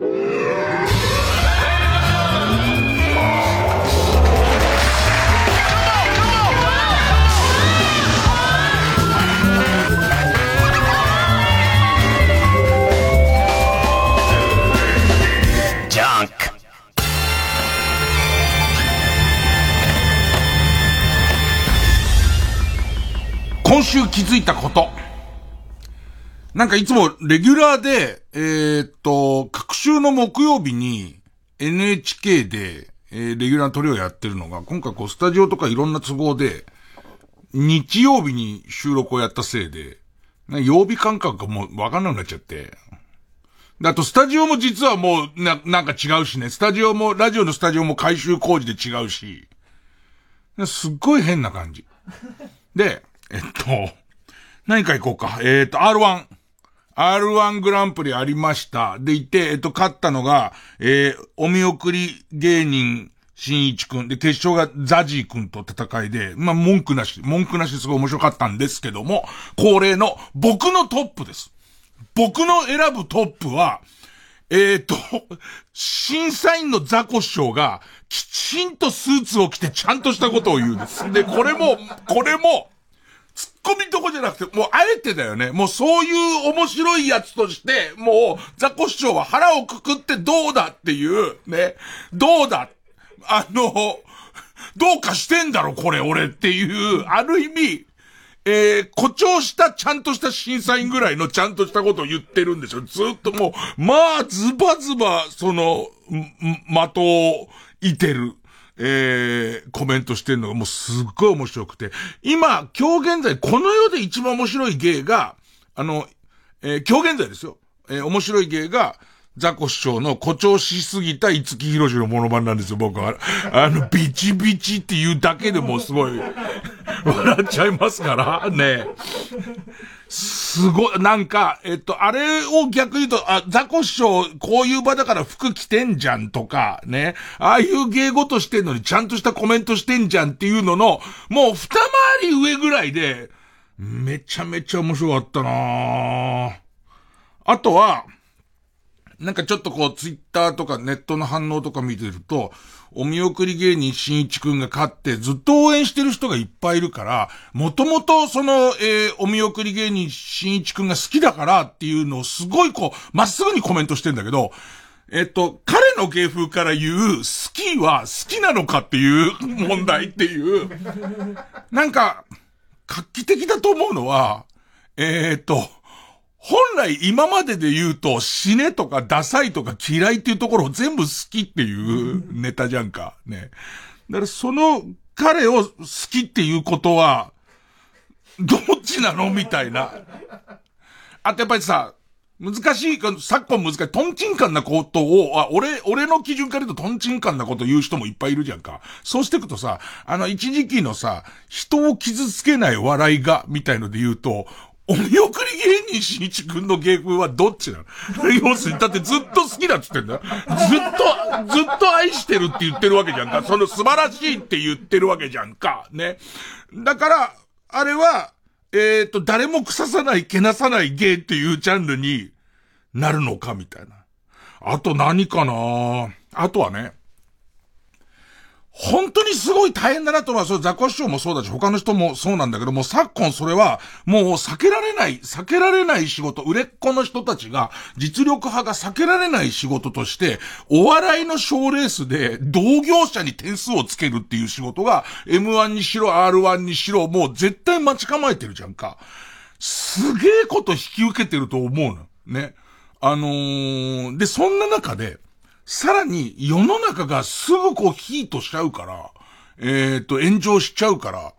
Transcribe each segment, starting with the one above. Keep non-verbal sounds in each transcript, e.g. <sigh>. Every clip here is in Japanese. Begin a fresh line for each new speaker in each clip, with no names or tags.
今週気づいたこと。なんかいつもレギュラーで、えー、っと、各週の木曜日に NHK で、えー、レギュラーのトリをやってるのが、今回こうスタジオとかいろんな都合で、日曜日に収録をやったせいで、曜日感覚がもうわかんなくなっちゃって。あと、スタジオも実はもう、な、なんか違うしね。スタジオも、ラジオのスタジオも改修工事で違うし。すっごい変な感じ。で、えっと、何か行こうか。えっ、と、R1。R1 グランプリありました。でいて、えっと、勝ったのが、えー、お見送り芸人、新一くん。で、決勝がザジーくんと戦いで、まあ、文句なし、文句なしすごい面白かったんですけども、恒例の僕のトップです。僕の選ぶトップは、えっ、と、審査員のザコ師匠が、きちんとスーツを着てちゃんとしたことを言うんです。で、これも、これも、ツッコミとこじゃなくて、もうあえてだよね。もうそういう面白いやつとして、もう、ザコ市長は腹をくくってどうだっていう、ね。どうだあの、どうかしてんだろ、これ、俺っていう、ある意味、えー、誇張したちゃんとした審査員ぐらいのちゃんとしたことを言ってるんですよ。ずっともう、まあ、ズバズバ、その、的をいてる。えー、コメントしてるのがもうすっごい面白くて、今、今日現在、この世で一番面白い芸が、あの、えー、今日現在ですよ。えー、面白い芸が、ザコ市長の誇張しすぎた五木ひろしのモノマネなんですよ、僕は。あの、ビチビチっていうだけでもすごい、笑っちゃいますから、ね。すごい、なんか、えっと、あれを逆に言うと、あ、ザコ師匠、こういう場だから服着てんじゃんとか、ね。ああいう芸事してんのにちゃんとしたコメントしてんじゃんっていうのの、もう二回り上ぐらいで、めちゃめちゃ面白かったなあとは、なんかちょっとこう、ツイッターとかネットの反応とか見てると、お見送り芸人新一くんが勝ってずっと応援してる人がいっぱいいるから、もともとその、えー、お見送り芸人新一くんが好きだからっていうのをすごいこう、まっすぐにコメントしてんだけど、えっと、彼の芸風から言う、好きは好きなのかっていう問題っていう、なんか、画期的だと思うのは、えー、っと、本来今までで言うと死ねとかダサいとか嫌いっていうところを全部好きっていうネタじゃんか。ね。だからその彼を好きっていうことは、どっちなのみたいな。あとやっぱりさ、難しい、昨今難しい、トンチンカンなことを、あ、俺、俺の基準から言うとトンチンカンなこと言う人もいっぱいいるじゃんか。そうしていくとさ、あの一時期のさ、人を傷つけない笑いが、みたいので言うと、お見送り芸人しんいちくんの芸風はどっちなの？要するに、だってずっと好きだっつってんだよ。ずっと、ずっと愛してるって言ってるわけじゃんか。その素晴らしいって言ってるわけじゃんか。ね。だから、あれは、えっ、ー、と、誰も腐さない、けなさない芸っていうジャンルになるのかみたいな。あと何かなあとはね、本当にすごい大変だなとは、それザコシショウもそうだし、他の人もそうなんだけども、昨今それは、もう避けられない、避けられない仕事、売れっ子の人たちが、実力派が避けられない仕事として、お笑いの賞レースで、同業者に点数をつけるっていう仕事が、M1 にしろ、R1 にしろ、もう絶対待ち構えてるじゃんか。すげえこと引き受けてると思うの。ね。あのー、で、そんな中で、さらに世の中がすぐこうヒートしちゃうから、えっ、ー、と、炎上しちゃうから、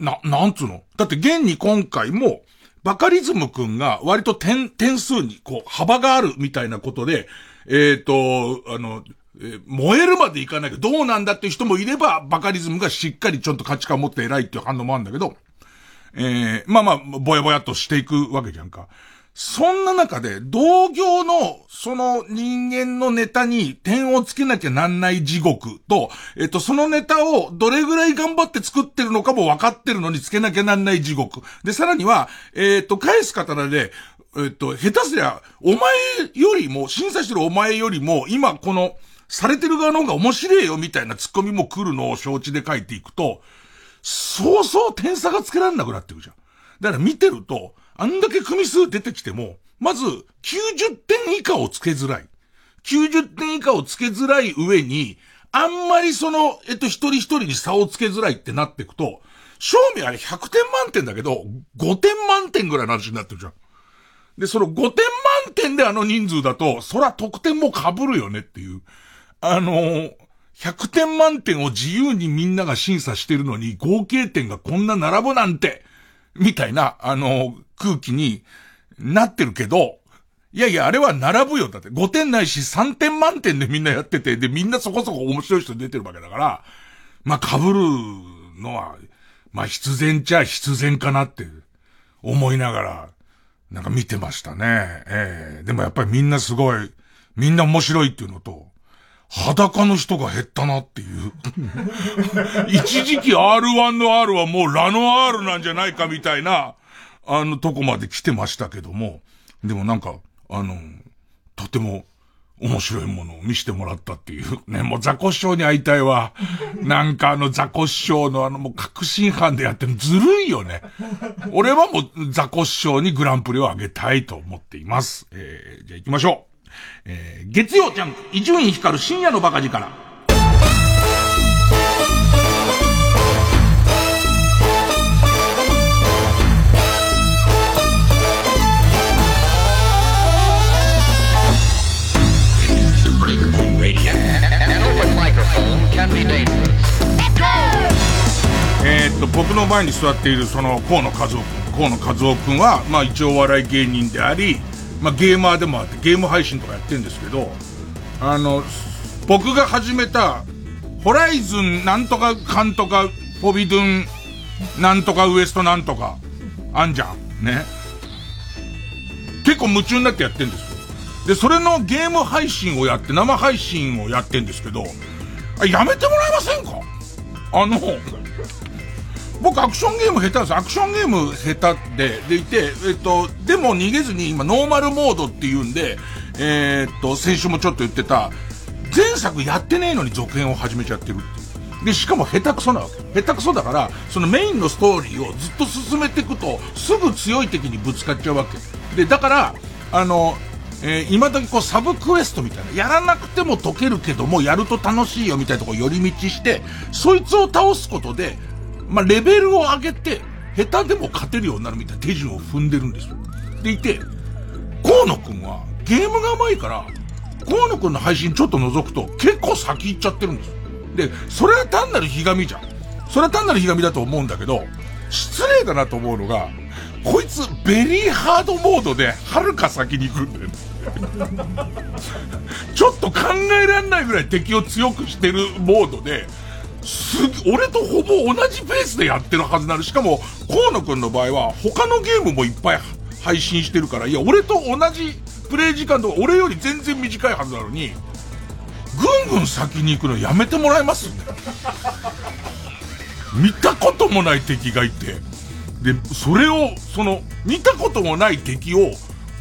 な、なんつうの？だって現に今回も、バカリズムくんが割と点、点数にこう幅があるみたいなことで、えっ、ー、と、あの、え燃えるまでいかないけど、どうなんだっていう人もいれば、バカリズムがしっかりちょっと価値観を持って偉いっていう反応もあるんだけど、えー、まあまあ、ぼやぼやっとしていくわけじゃんか。そんな中で、同業の、その人間のネタに点をつけなきゃなんない地獄と、えっと、そのネタをどれぐらい頑張って作ってるのかも分かってるのにつけなきゃなんない地獄。で、さらには、えっと、返す刀で、えっと、下手すりゃ、お前よりも、審査してるお前よりも、今この、されてる側の方が面白いよみたいなツッコミも来るのを承知で書いていくと、そうそう点差がつけられなくなってくじゃん。だから見てると、あんだけ組数出てきても、まず、90点以下をつけづらい。90点以下をつけづらい上に、あんまりその、えっと、一人一人に差をつけづらいってなっていくと、正味あれ100点満点だけど、5点満点ぐらいの話になってるじゃん。で、その5点満点であの人数だと、そら得点も被るよねっていう。あのー、100点満点を自由にみんなが審査してるのに、合計点がこんな並ぶなんて、みたいな、あの、空気になってるけど、いやいや、あれは並ぶよ。だって5点ないし3点満点でみんなやってて、で、みんなそこそこ面白い人出てるわけだから、まあ、被るのは、まあ、必然ちゃ必然かなって思いながら、なんか見てましたね。ええー、でもやっぱりみんなすごい、みんな面白いっていうのと、裸の人が減ったなっていう。<laughs> 一時期 R1 の R はもうラの R なんじゃないかみたいな、あのとこまで来てましたけども、でもなんか、あの、とても面白いものを見せてもらったっていう。ね、もうザコ師匠に会いたいわ。<laughs> なんかあのザコ師匠のあのもう確信犯でやってるずるいよね。俺はもうザコ師匠にグランプリをあげたいと思っています。えー、じゃあ行きましょう。えー、月曜ジャンク、伊集院光る深夜のバカ力。えー、っと、僕の前に座っているその河野和夫君。河野和夫君は、まあ一応お笑い芸人であり、まあゲーマーでもあって、ゲーム配信とかやってるんですけど、あの、僕が始めた、ホライズンなんとかかんとか、フォビドゥン、なんとかウエストなんとか、あんじゃん。ね。結構夢中になってやってんですよ。で、それのゲーム配信をやって、生配信をやってんですけど、やめてもらえませんか？あの、僕アクションゲーム下手です。アクションゲーム下手で、でいて、えっと、でも逃げずに今ノーマルモードっていうんで、えー、っと、先週もちょっと言ってた、前作やってねえのに続編を始めちゃってるっていう。で、しかも下手くそなわけ。下手くそだから、そのメインのストーリーをずっと進めていくと、すぐ強い敵にぶつかっちゃうわけ。で、だから、あの、えー、今時こうサブクエストみたいな、やらなくても解けるけども、やると楽しいよみたいなとこ寄り道して、そいつを倒すことで、まあ、レベルを上げて、下手でも勝てるようになるみたいな手順を踏んでるんですよ。でいて、河野くんはゲームが上手いから、河野くんの配信ちょっと覗くと結構先行っちゃってるんですよ。で、それは単なるひがみじゃん。それは単なるひがみだと思うんだけど、失礼だなと思うのが、こいつベリーハードモードで遥か先に行くんだよ。<laughs> ちょっと考えられないぐらい敵を強くしてるモードで、す、俺とほぼ同じペースでやってるはずなの。しかも、河野くんの場合は、他のゲームもいっぱい配信してるから、いや、俺と同じプレイ時間とか、俺より全然短いはずなのに、ぐんぐん先に行くのやめてもらえます？<laughs> 見たこともない敵がいて。で、それを、その、見たこともない敵を、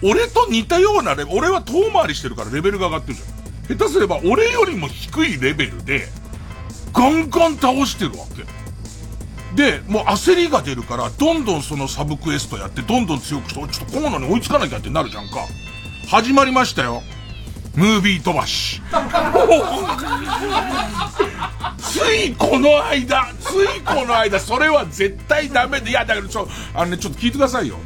俺と似たようなレベル、俺は遠回りしてるからレベルが上がってるじゃん。下手すれば俺よりも低いレベルで、ガンガン倒してるわけ。で、もう焦りが出るから、どんどんそのサブクエストやって、どんどん強くして、ちょっと河野に追いつかなきゃってなるじゃんか。始まりましたよ。ムービー飛ばし。ついこの間、ついこの間、それは絶対ダメで、いや、だからちょ、あのね、ちょっと聞いてくださいよ。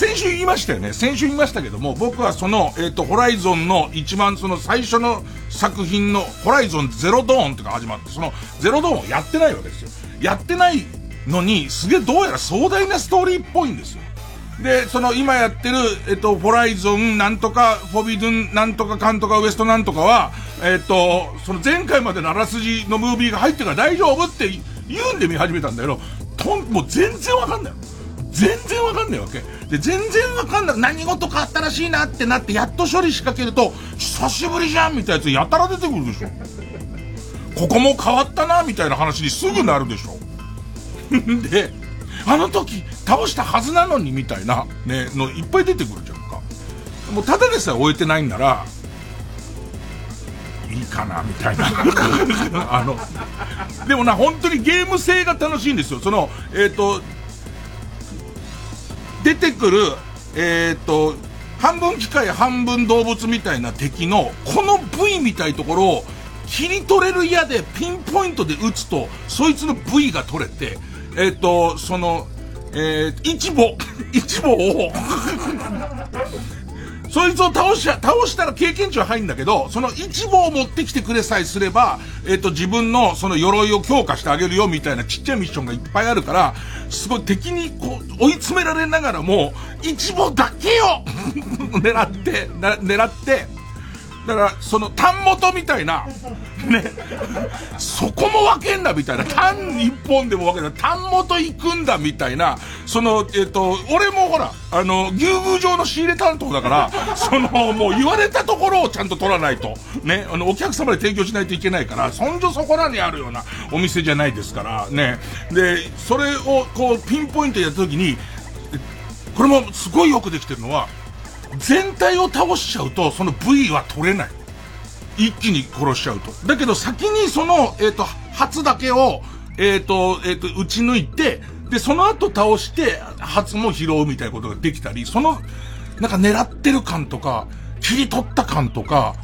先週言いましたよね。先週言いましたけども、僕はその、えっ、ー、と、ホライゾンの一番その最初の作品の、ホライゾンゼロドーンっていうか始まって、そのゼロドーンをやってないわけですよ。やってないのに、すげえどうやら壮大なストーリーっぽいんですよ。で、その今やってる、えっと、ホライゾンなんとか、フォビドゥンなんとかかんとかウエストなんとかは、えっと、その前回までのあらすじのムービーが入ってから大丈夫って言うんで見始めたんだけど、とん、もう全然わかんない全然わかんないわけ。で、全然わかんない。何事かあったらしいなってなって、やっと処理仕掛けると、久しぶりじゃんみたいなやつやたら出てくるでしょ。ここも変わったなみたいな話にすぐなるでしょ。<laughs> で、あの時倒したはずなのにみたいな、ね、のいっぱい出てくるじゃんか。もうただでさえ終えてないんなら、いいかな、みたいな。<laughs> あの、でもな、本当にゲーム性が楽しいんですよ。その、えっ、ー、と、出てくる、えっ、と、半分機械半分動物みたいな敵の、この部位みたいところを、切り取れる矢でピンポイントで撃つと、そいつの部位が取れて、えっ、ー、と、その、えー、一母、<laughs> 一母をそいつを倒し、倒したら経験値は入るんだけど、その一号を持ってきてくれさえすれば、えっ、と、自分のその鎧を強化してあげるよみたいなちっちゃいミッションがいっぱいあるから、すごい敵にこう、追い詰められながらも、一母だけを狙って、狙って、だから、その、単元みたいな、ね、そこも分けんだみたいな、単一本でも分けんだ、単元行くんだみたいな、その、えっ、と、俺もほら、あの、牛宮上の仕入れ担当だから、その、もう言われたところをちゃんと取らないと、ね、あの、お客様で提供しないといけないから、そんじょそこらにあるようなお店じゃないですから、ね。で、それを、こう、ピンポイントやった時に、これもすごいよくできてるのは、全体を倒しちゃうと、その部位は取れない。一気に殺しちゃうと。だけど先にその、えっ、ー、と、初だけを、えっ、ー、と、えっ、ー、と、打ち抜いて、で、その後倒して、初も拾うみたいなことができたり、その、なんか狙ってる感とか、切り取った感とか、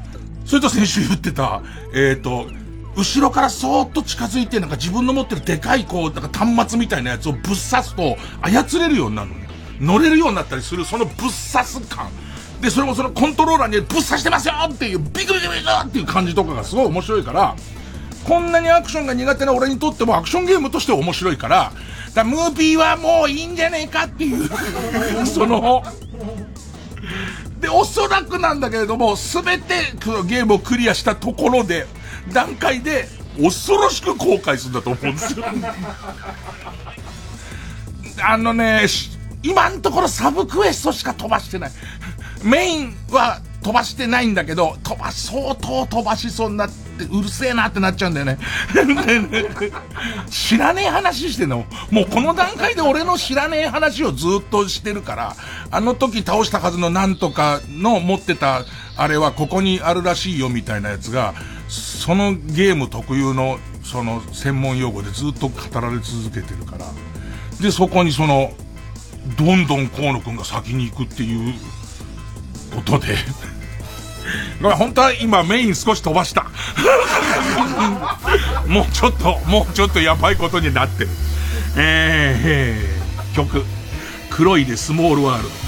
それと先週言ってた、えっ、と、後ろからそーっと近づいて、なんか自分の持ってるでかいこう、なんか端末みたいなやつをぶっ刺すと、操れるようになるのね。乗れるようになったりする、そのぶっ刺す感。で、それもそのコントローラーにぶっ刺してますよっていう、ビクビクビクっていう感じとかがすごい面白いから、こんなにアクションが苦手な俺にとってもアクションゲームとして面白いから、だムービーはもういいんじゃねえかっていう <laughs> その、で、おそらくなんだけれども、すべてゲームをクリアしたところで、段階で、恐ろしく後悔するんだと思うんですよ。あのね、今んところサブクエストしか飛ばしてない。メインは飛ばしてないんだけど、飛ば、相当飛ばしそうになって、うるせえなってなっちゃうんだよね。<laughs> 知らねえ話してんの。もうこの段階で俺の知らねえ話をずっとしてるから、あの時倒したはずのなんとかの持ってた、あれはここにあるらしいよみたいなやつが、そのゲーム特有の、その専門用語でずっと語られ続けてるから。で、そこにその、どんどん河野くんが先に行くっていうことで <laughs> ごめん、本当は今メイン少し飛ばした。<laughs> もうちょっと、もうちょっとやばいことになってる。えー、曲、黒いでスモールワールド。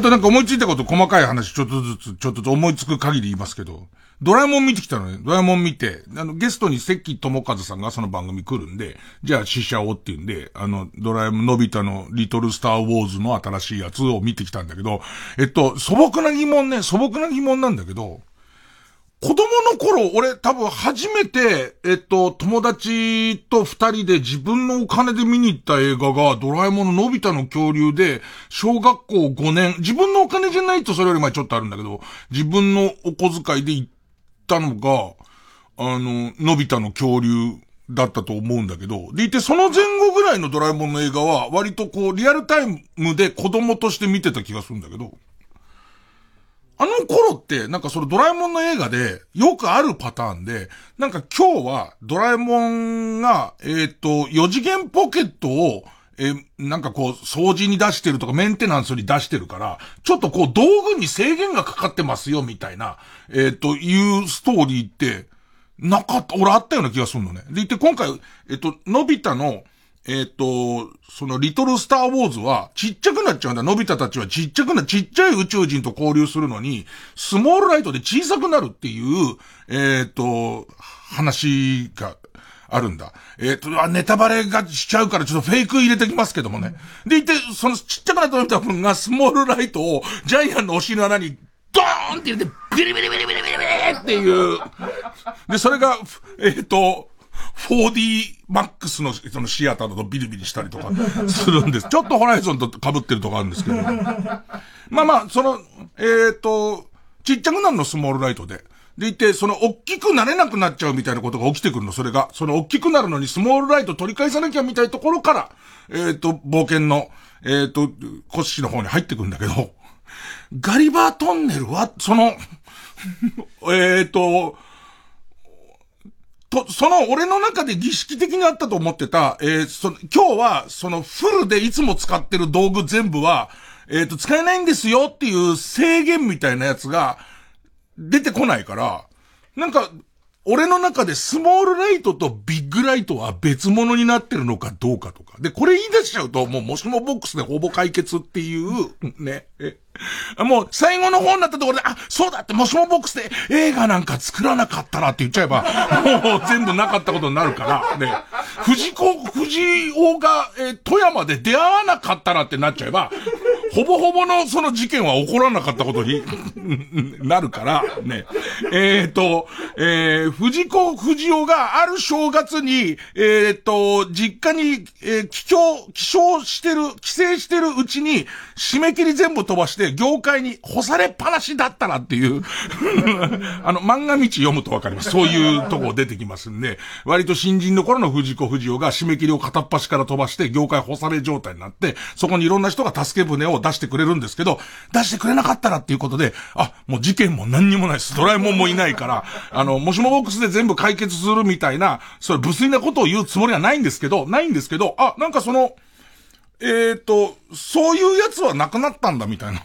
あとなんか思いついたこと細かい話ちょっとずつ、ちょっとずつ思いつく限り言いますけど、ドラえもん見てきたのね。ドラえもん見て、あの、ゲストに関智和さんがその番組来るんで、じゃあ試写をっていうんで、あの、ドラえもんのび太のリトルスターウォーズの新しいやつを見てきたんだけど、えっと、素朴な疑問ね、素朴な疑問なんだけど、子供の頃、俺多分初めて、えっと、友達と二人で自分のお金で見に行った映画が、ドラえもんののび太の恐竜で、小学校5年、自分のお金じゃないとそれより前ちょっとあるんだけど、自分のお小遣いで行ったのが、あの、のび太の恐竜だったと思うんだけど、でいてその前後ぐらいのドラえもんの映画は、割とこう、リアルタイムで子供として見てた気がするんだけど、あの頃って、なんかそのドラえもんの映画で、よくあるパターンで、なんか今日はドラえもんが、えっ、と、4次元ポケットを、え、なんかこう、掃除に出してるとか、メンテナンスに出してるから、ちょっとこう、道具に制限がかかってますよ、みたいな、えっ、と、いうストーリーって、なかった、俺あったような気がするのね。で、いて今回、えっ、と、のび太の、えっ、と、そのリトルスターウォーズはちっちゃくなっちゃうんだ。のび太たちはちっちゃくな、ちっちゃい宇宙人と交流するのに、スモールライトで小さくなるっていう、えっ、と、話があるんだ。えっ、と、ネタバレがしちゃうからちょっとフェイク入れてきますけどもね。でいて、そのちっちゃくなったのび太くんがスモールライトをジャイアンのお尻の穴にドーンって入れて、ビリビリビリビリビリビリっていう。で、それが、えっ、と、4D 4DMAX のそのシアターだとビリビリしたりとか <laughs> するんです。ちょっとホライゾンと被ってるとこあるんですけど。<laughs> まあまあ、その、えっ、ー、と、ちっちゃくなるのスモールライトで。でいて、その、大きくなれなくなっちゃうみたいなことが起きてくるの、それが。その、大きくなるのにスモールライト取り返さなきゃみたいなところから、えっ、ー、と、冒険の、えっ、ー、と、コッシーの方に入ってくるんだけど、ガリバートンネルは、その、<laughs> えっと、と、その俺の中で儀式的にあったと思ってた、えー、その、今日は、そのフルでいつも使ってる道具全部は、えっ、ー、と、使えないんですよっていう制限みたいなやつが、出てこないから、なんか、俺の中でスモールライトとビッグライトは別物になってるのかどうかとか。で、これ言い出しちゃうと、もうもしもボックスでほぼ解決っていう、ね。<laughs> もう最後の方になったところで、あ、そうだってもしもボックスで映画なんか作らなかったらって言っちゃえば、<laughs> もう全部なかったことになるから、ね。藤子、藤尾が、え富山で出会わなかったらってなっちゃえば、ほぼほぼのその事件は起こらなかったことに <laughs> なるから、ね。えっ、ー、と、えー、藤子藤尾がある正月に、えっ、ー、と、実家に、えー、帰郷、帰省してる、帰省してるうちに、締め切り全部飛ばして、業界に干されっぱなしだったらっていう <laughs> あの、漫画道読むとわかります。そういうとこ出てきますんで、割と新人の頃の藤子藤尾が締め切りを片っ端から飛ばして、業界干され状態になって、そこにいろんな人が助け舟を出してくれるんですけど、出してくれなかったらっていうことで、あ、もう事件も何にもないです。ドラえもんもいないから、あの、もしもボックスで全部解決するみたいな、それ無粋なことを言うつもりはないんですけど、ないんですけど、あ、なんかその、えっ、ー、と、そういうやつはなくなったんだみたいな。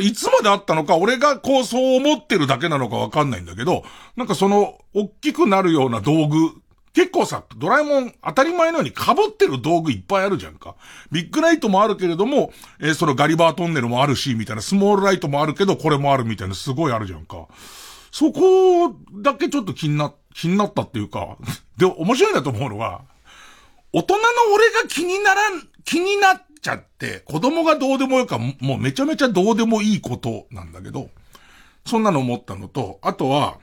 いつまであったのか、俺がこうそう思ってるだけなのかわかんないんだけど、なんかその、大きくなるような道具結構さ、ドラえもん当たり前のように被ってる道具いっぱいあるじゃんか。ビッグライトもあるけれども、えー、そのガリバートンネルもあるし、みたいな、スモールライトもあるけど、これもあるみたいな、すごいあるじゃんか。そこだけちょっと気にな、<laughs> 気になったっていうか、で、面白いなと思うのは、大人の俺が気にならん、気になっちゃって、子供がどうでもよか、もうめちゃめちゃどうでもいいことなんだけど、そんなの思ったのと、あとは、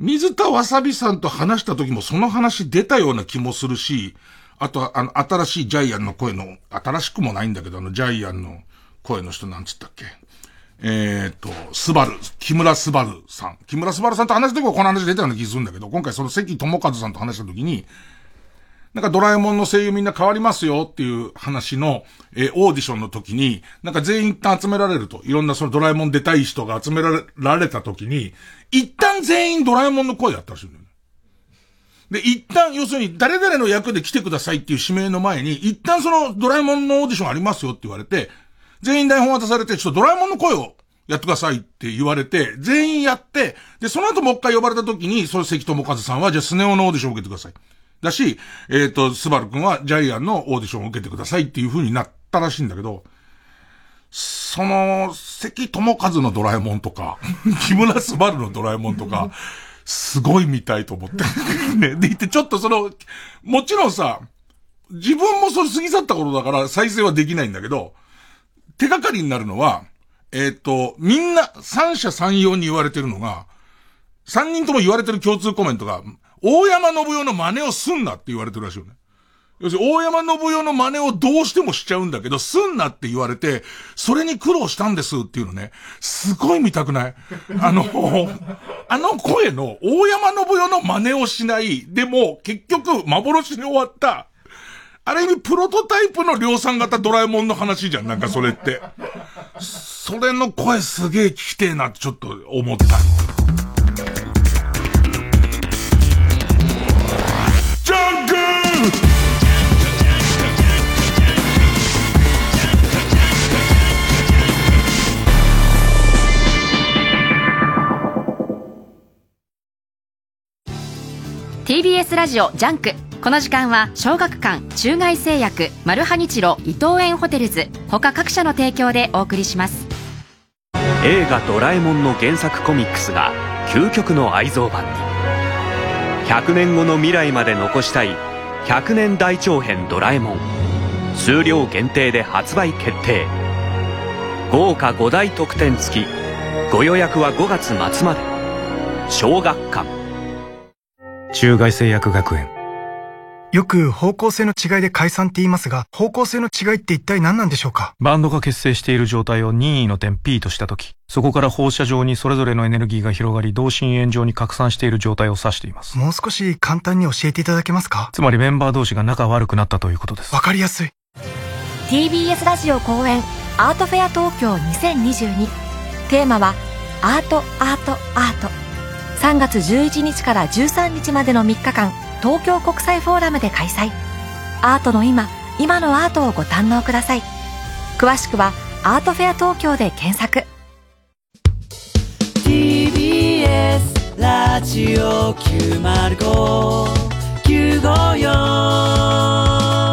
水田わさびさんと話した時もその話出たような気もするし、あとは、あの、新しいジャイアンの声の、新しくもないんだけど、あの、ジャイアンの声の人なんつったっけ？えー、と、スバル、木村スバルさん。木村スバルさんと話した時はこの話出たような気するんだけど、今回その関智和さんと話した時に、なんかドラえもんの声優みんな変わりますよっていう話の、えー、オーディションの時に、なんか全員一旦集められると、いろんなそのドラえもん出たい人が集められられた時に、一旦全員ドラえもんの声やったらしいんだよ。で、一旦、要するに、誰々の役で来てくださいっていう指名の前に、一旦そのドラえもんのオーディションありますよって言われて、全員台本渡されて、ちょっとドラえもんの声をやってくださいって言われて、全員やって、で、その後もう一回呼ばれた時に、その関智和さんは、じゃあスネ夫のオーディション受けてください。だし、えっ、ー、と、スバル君はジャイアンのオーディションを受けてくださいっていう風になったらしいんだけど、その、関智和のドラえもんとか、<laughs> 木村スバルのドラえもんとか、すごい見たいと思って。<laughs> ね。で、言ってちょっとその、もちろんさ、自分もそれ過ぎ去った頃だから再生はできないんだけど、手がかりになるのは、えっ、ー、と、みんな三者三様に言われてるのが、三人とも言われてる共通コメントが、大山信代の真似をすんなって言われてるらしいよね。要するに、大山信代の真似をどうしてもしちゃうんだけど、すんなって言われて、それに苦労したんですっていうのね、すごい見たくない？あの、<laughs> あの声の大山信代の真似をしない、でも、結局、幻に終わった、ある意味、プロトタイプの量産型ドラえもんの話じゃん、なんかそれって。それの声すげえ聞きてえなってちょっと思った。
TBS ラジオジャンク。この時間は小学館中外製薬マルハニチロ伊藤園ホテルズ他各社の提供でお送りします。
映画「ドラえもん」の原作コミックスが究極の愛蔵版に。100年後の未来まで残したい100年大長編ドラえもん。数量限定で発売決定。豪華5大特典付き。ご予約は5月末まで。小学館。
中外製薬学園
よく方向性の違いで解散って言いますが、方向性の違いって一体何なんでしょうか？
バンドが結成している状態を任意の点 P としたとき、そこから放射状にそれぞれのエネルギーが広がり、同心円状に拡散している状態を指しています。
もう少し簡単に教えていただけますか？
つまりメンバー同士が仲悪くなったということです。
わかりやすい。
TBS ラジオ公演アートフェア東京2022。テーマは、アート、アート、アート。3月11日から13日までの3日間東京国際フォーラムで開催。アートの今今のアートをご堪能ください。詳しくはアートフェア東京で検索。
TBS ラジオ905 954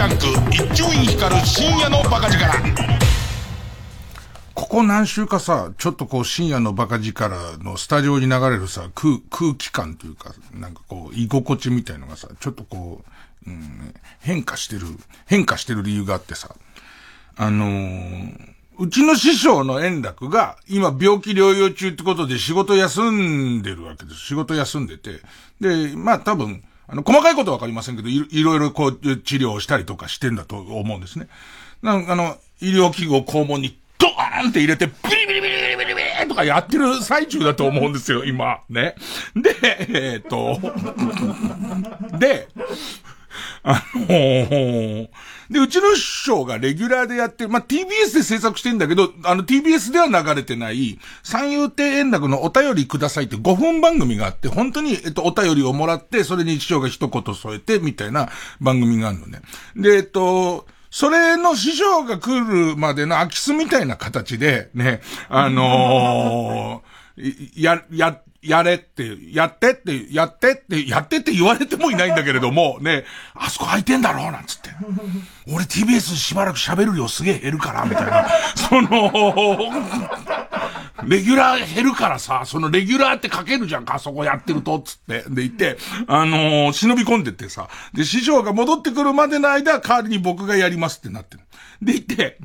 ジャンク一丁院光る深夜のバカ力ここ何週かさ、ちょっとこう深夜のバカ力のスタジオに流れるさ、空、空気感というか、なんかこう、居心地みたいのがさ、ちょっとこう、うん、変化してる、変化してる理由があってさ、あのー、うちの師匠の円楽が今病気療養中ってことで仕事休んでるわけです。仕事休んでて。で、まあ多分、あの、細かいことはわかりませんけどい、いろいろこう、治療をしたりとかしてんだと思うんですね。なんかあの、医療器具を肛門にドーンって入れて、ビリビリビリビリビリビリとかやってる最中だと思うんですよ、今。ね。で、えー、っと、で、あのー、で、うちの師匠がレギュラーでやってる、まあ、TBS で制作してんだけど、あの TBS では流れてない、三遊亭円楽のお便りくださいって5分番組があって、本当に、えっと、お便りをもらって、それに師匠が一言添えて、みたいな番組があるのね。で、えっと、それの師匠が来るまでの空き巣みたいな形で、ね、あのー、や、や、やれって、やってって、やってって、やってって言われてもいないんだけれども、<laughs> ね、あそこ空いてんだろうなんつって。俺 TBS しばらく喋る量すげえ減るから、みたいな。<laughs> その、レギュラー減るからさ、そのレギュラーって書けるじゃんか、そこやってると、つって。で、言って、あのー、忍び込んでってさ。で、師匠が戻ってくるまでの間、代わりに僕がやりますってなってる。で、言って、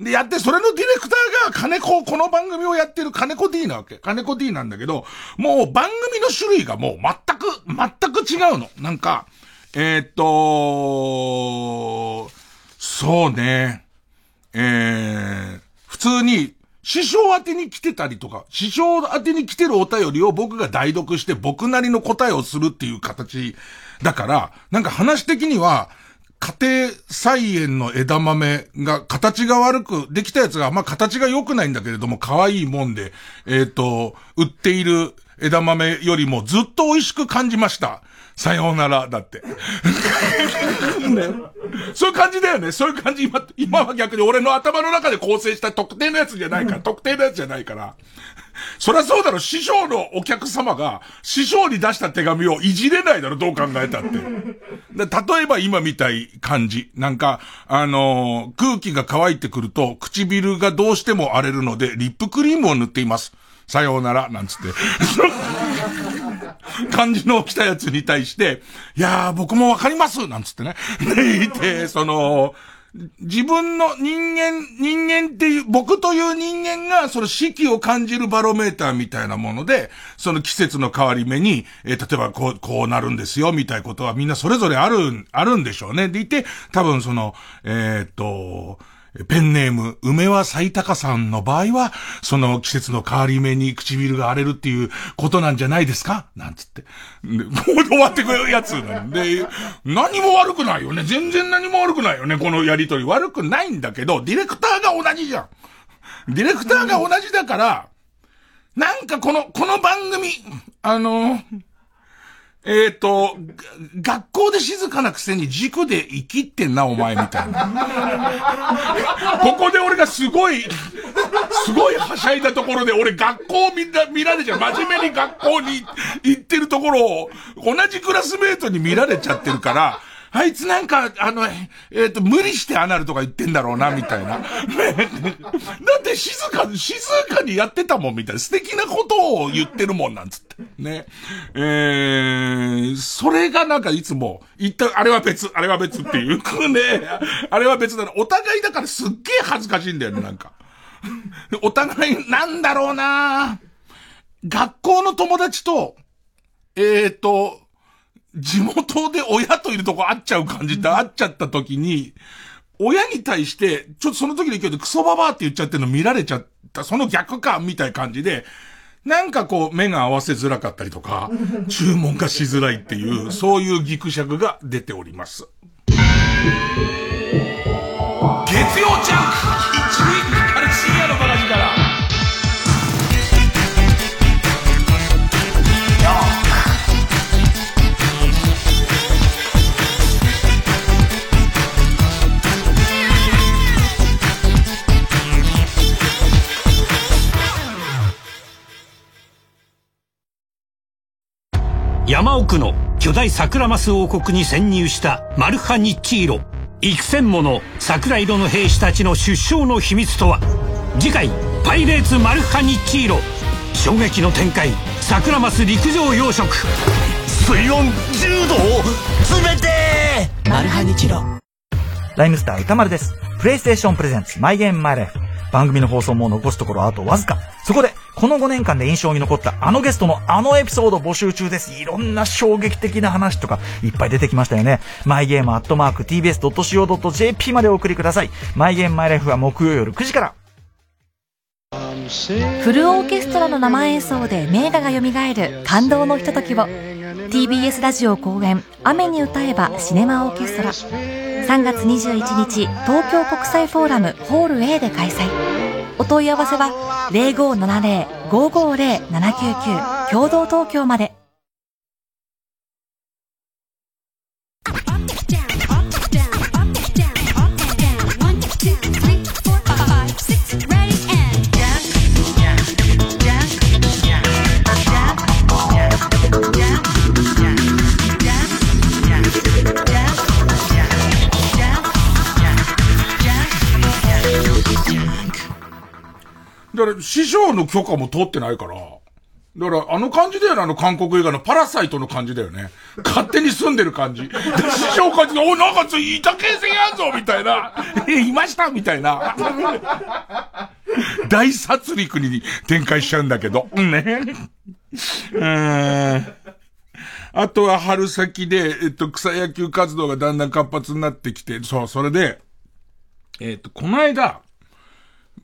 で、やって、それのディレクターが金子、この番組をやってる金子 D なわけ。金子 D なんだけど、もう番組の種類がもう全く、全く違うの。なんか、えー、っと、そうね。えー、普通に、師匠宛てに来てたりとか、師匠宛てに来てるお便りを僕が代読して僕なりの答えをするっていう形だから、なんか話的には、家庭菜園の枝豆が形が悪く、できたやつが、まあ、形が良くないんだけれども、可愛いもんで、えっ、ー、と、売っている枝豆よりもずっと美味しく感じました。さようなら、だって。ね、そういう感じだよね。そういう感じ。今、今は逆に俺の頭の中で構成した特定のやつじゃないから、特定のやつじゃないから。<laughs> そりゃそうだろ、師匠のお客様が、師匠に出した手紙をいじれないだろ、どう考えたって。<laughs> 例えば今みたい感じ。なんか、あのー、空気が乾いてくると、唇がどうしても荒れるので、リップクリームを塗っています。さようなら、なんつって。<laughs> 感じの来たやつに対して、いやー、僕もわかりますなんつってね。で、いて、その、自分の人間、人間っていう、僕という人間が、その四季を感じるバロメーターみたいなもので、その季節の変わり目に、えー、例えばこう、こうなるんですよ、みたいなことはみんなそれぞれある、あるんでしょうね。でいて、多分その、えー、っと、ペンネーム、梅は咲いたかさんの場合は、その季節の変わり目に唇が荒れるっていうことなんじゃないですか？なんつって。で、<laughs> 終わってくるやつなんで、何も悪くないよね。全然何も悪くないよね。このやりとり。悪くないんだけど、ディレクターが同じじゃん。ディレクターが同じだから、なんかこの、この番組、あのえっ、ー、と、学校で静かなくせに塾で生きってんな、お前みたいな。<laughs> ここで俺がすごい、すごいはしゃいだところで、俺学校みんな見られちゃう。真面目に学校に行ってるところを、同じクラスメートに見られちゃってるから、あいつなんか、あの、えっ、ー、と、無理してアナルとか言ってんだろうな、みたいな。<laughs> だって静か、静かにやってたもん、みたいな。素敵なことを言ってるもん、なんつって。ね。えー、それがなんかいつも、言った、あれは別、あれは別っていうく <laughs> ね。あれは別だな。お互いだからすっげえ恥ずかしいんだよね、なんか。お互い、なんだろうな学校の友達と、えっ、ー、と、地元で親といるとこ会っちゃう感じって会っちゃった時に、親に対して、ちょっとその時の勢いでクソババアって言っちゃってるの見られちゃった、その逆感みたいな感じで、なんかこう目が合わせづらかったりとか、<laughs> 注文がしづらいっていう、そういうギクシャクが出ております。月曜ジャン
山奥の巨大桜マス王国に潜入したマルハニッチーロ。幾千もの桜色の兵士たちの出生の秘密とは？次回「パイレーツマルハニッチーロ」衝撃の展開桜マス陸上養殖。
水温10度冷て！
マルハニチロ。
ライムスター歌丸です。プレイステーションプレゼンツマイゲームマイライフ。番組の放送も残すところあとわずか。そこで、この5年間で印象に残ったあのゲストのあのエピソード募集中です。いろんな衝撃的な話とかいっぱい出てきましたよね。マイゲームアットマーク tbs.co.jp までお送りください。マイゲームマイライフは木曜夜9時から。
フルオーケストラの生演奏で名画が蘇る感動のひとときを TBS ラジオ公演「雨に歌えばシネマオーケストラ」3月21日東京国際フォーラムホール A で開催。お問い合わせは0570-550-799共同東京まで。
だから、師匠の許可も取ってないから、だから、あの感じだよね、あの韓国映画のパラサイトの感じだよね。勝手に住んでる感じ。師匠感じで、お、なんかついた形跡あんぞみたいな。え、いました？みたいな。大殺戮に展開しちゃうんだけど。ね。うーん。あとは春先で、えっと、草野球活動がだんだん活発になってきて、そう、それで、えっと、この間、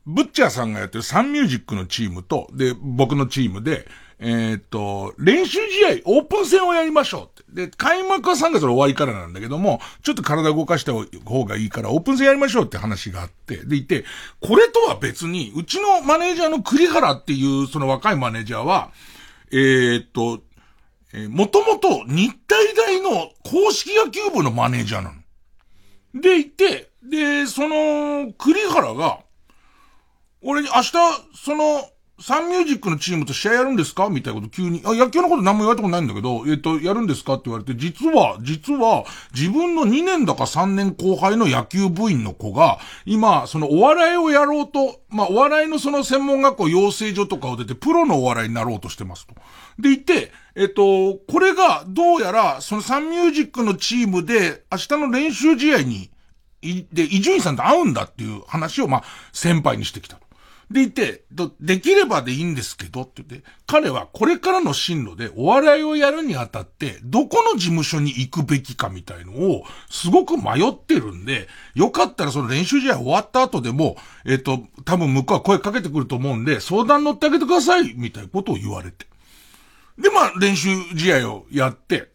ブッチャーさんがやってるサンミュージックのチームと、で、僕のチームで、えっ、と、練習試合、オープン戦をやりましょうって。で、開幕は3月の終わりからなんだけども、ちょっと体動かした方がいいから、オープン戦やりましょうって話があって、でいて、これとは別に、うちのマネージャーの栗原っていう、その若いマネージャーは、えっ、と、えー、もともと日体大の公式野球部のマネージャーなの。でいて、で、その、栗原が、俺に明日、その、サンミュージックのチームと試合やるんですか？みたいなこと急に、あ、野球のこと何も言われたことないんだけど、えっ、と、やるんですか？って言われて、実は、実は、自分の2年だか3年後輩の野球部員の子が、今、そのお笑いをやろうと、まあ、お笑いのその専門学校養成所とかを出て、プロのお笑いになろうとしてますと。でいて、えっと、これが、どうやら、そのサンミュージックのチームで、明日の練習試合に、で、伊集院さんと会うんだっていう話を、まあ、先輩にしてきたと。でいて、できればでいいんですけどって言って、彼はこれからの進路でお笑いをやるにあたって、どこの事務所に行くべきかみたいのを、すごく迷ってるんで、よかったらその練習試合終わった後でも、えっ、と、多分向こうは声かけてくると思うんで、相談乗ってあげてくださいみたいなことを言われて。で、まあ、練習試合をやって、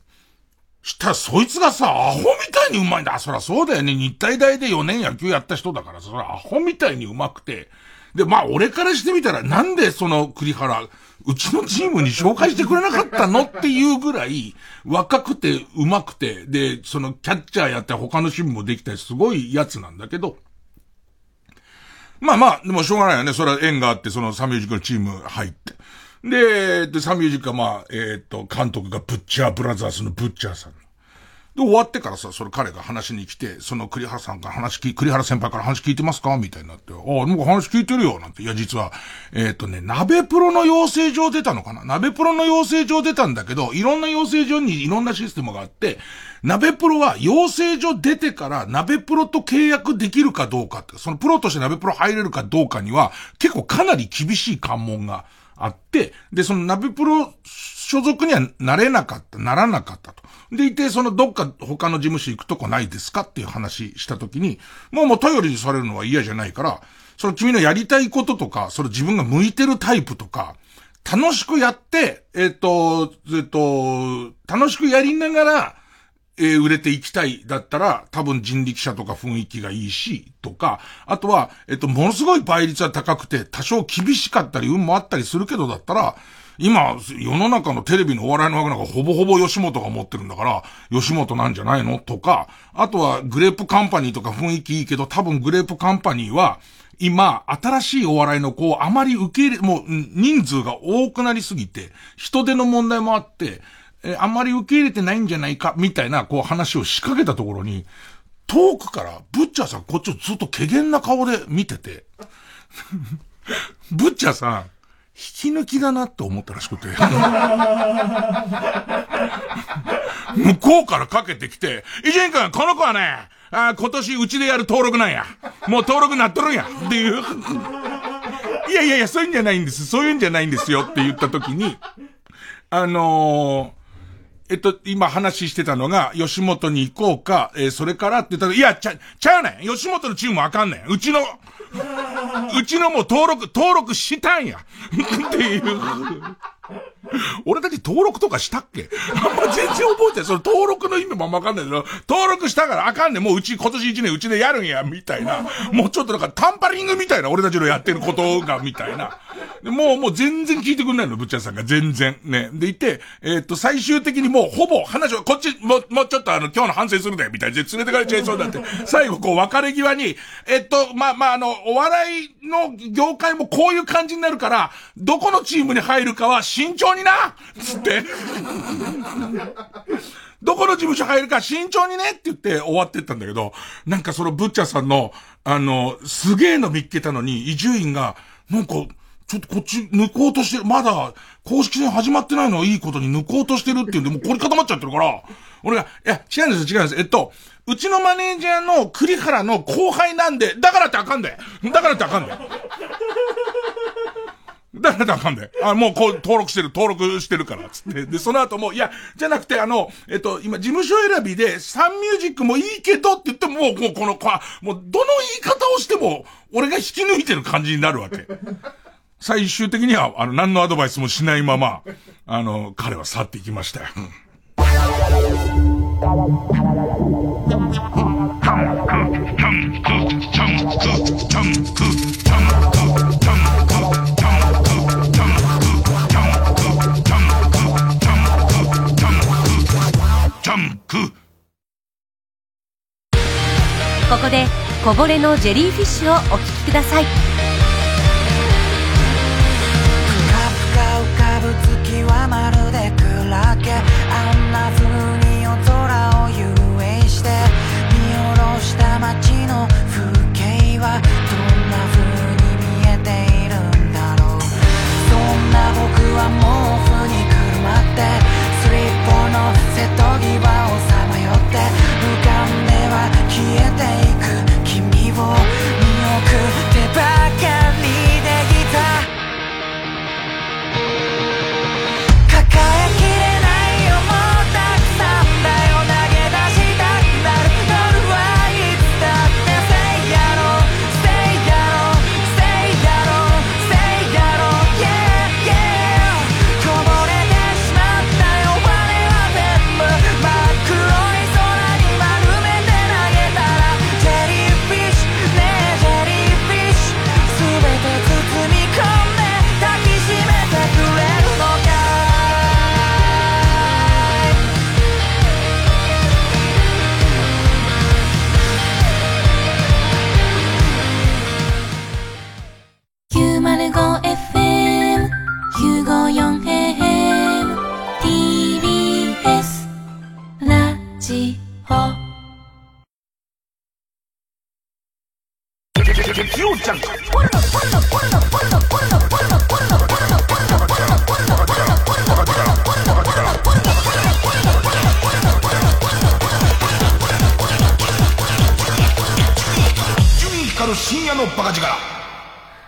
したらそいつがさ、アホみたいにうまいんだ。そらそうだよね。日体大で4年野球やった人だからそらアホみたいにうまくて、で、まあ、俺からしてみたら、なんでその栗原、うちのチームに紹介してくれなかったの？っていうぐらい、若くて上手くて、で、そのキャッチャーやって他の趣味もできたりすごいやつなんだけど、まあまあ、でもしょうがないよね。それは縁があって、そのサミュージックのチーム入って。で、で、サミュージックはまあ、えっ、ー、と、監督がブッチャーブラザーズのブッチャーさん。で、終わってからさ、それ彼が話に来て、その栗原さんから話聞栗原先輩から話聞いてますか？みたいになって、ああ、なんか話聞いてるよ、なんて。いや、実は、えっ、ー、とね、鍋プロの養成所出たのかな？鍋プロの養成所出たんだけど、いろんな養成所にいろんなシステムがあって、鍋プロは養成所出てから鍋プロと契約できるかどうかって、そのプロとして鍋プロ入れるかどうかには、結構かなり厳しい関門があって、で、その鍋プロ所属にはなれなかった、ならなかったと。でいて、そのどっか他の事務所行くとこないですか？っていう話したときに、もうもう頼りにされるのは嫌じゃないから、その君のやりたいこととか、その自分が向いてるタイプとか、楽しくやって、えっ、と、えっ、と、楽しくやりながら、えー、売れていきたいだったら、多分人力車とか雰囲気がいいし、とか、あとは、えっ、と、ものすごい倍率は高くて、多少厳しかったり、運もあったりするけどだったら、今、世の中のテレビのお笑いの枠なんかほぼほぼ吉本が持ってるんだから、吉本なんじゃないの？とか、あとはグレープカンパニーとか雰囲気いいけど、多分グレープカンパニーは、今、新しいお笑いの子をあまり受け入れ、もう人数が多くなりすぎて、人手の問題もあって、えあんまり受け入れてないんじゃないか、みたいな、こう話を仕掛けたところに、遠くから、ブッチャーさんこっちをずっと怪げな顔で見てて、ブッチャーさん、引き抜きだなって思ったらしくて。向こうからかけてきて、伊集院君、この子はね、あ今年うちでやる登録なんや。もう登録なっとるんや。っていう。いやいやいや、そういうんじゃないんです。そういうんじゃないんですよって言った時に、あのー、えっと、今話してたのが、吉本に行こうか、えー、それからって言ったら、いや、ちゃ、ちゃうねん吉本のチームわかんねんうちの、うちのもう登録、登録したんや。<laughs> っていう。<laughs> 俺たち登録とかしたっけ？あんま全然覚えてない。その登録の意味もわかんないけど、登録したからあかんねん。もううち今年1年うちでやるんや、みたいな。もうちょっとなんかタンパリングみたいな俺たちのやってることが、みたいな。もう、もう全然聞いてくんないの、ぶっちゃんさんが。全然。ね。でいて、えー、っと、最終的にもうほぼ話を、こっち、もう、もうちょっとあの、今日の反省するで、みたいな。連れてかれちゃいそうだって。最後こう別れ際に、えっと、まあ、まあ、あの、お笑いの業界もこういう感じになるから、どこのチームに入るかは慎重になつって。どこの事務所入るか慎重にねって言って終わってったんだけど、なんかそのブッチャさんの、あの、すげえの見っけたのに、伊集院が、なんか、ちょっとこっち抜こうとしてる、まだ公式戦始まってないのはいいことに抜こうとしてるっていうんで、もう凝り固まっちゃってるから、俺が、いや、違うんです、違うんです。えっと、うちのマネージャーの栗原の後輩なんで、だからってあかんで。だからってあかんで。だらってあかんで。あ、もうこう登録してる、登録してるから、つって。で、その後も、いや、じゃなくて、あの、えっと、今、事務所選びで、サンミュージックもいいけどって言っても、もう、もうこの、こもう、どの言い方をしても、俺が引き抜いてる感じになるわけ。最終的には、あの、何のアドバイスもしないまま、あの、彼は去っていきましたよ。
ここでこぼれのジェリーフィッシュをお聞きください。
ぷか浮かぶ月はまるでクラゲあんな風に夜空を遊泳して見下ろした街の風景はどんな風に見えているんだろう。そんな僕は毛布にくるまってスリッポの瀬戸際をさまよってえていく君を見送る
月曜ジャンク。
伊集院光る深夜のバカ力。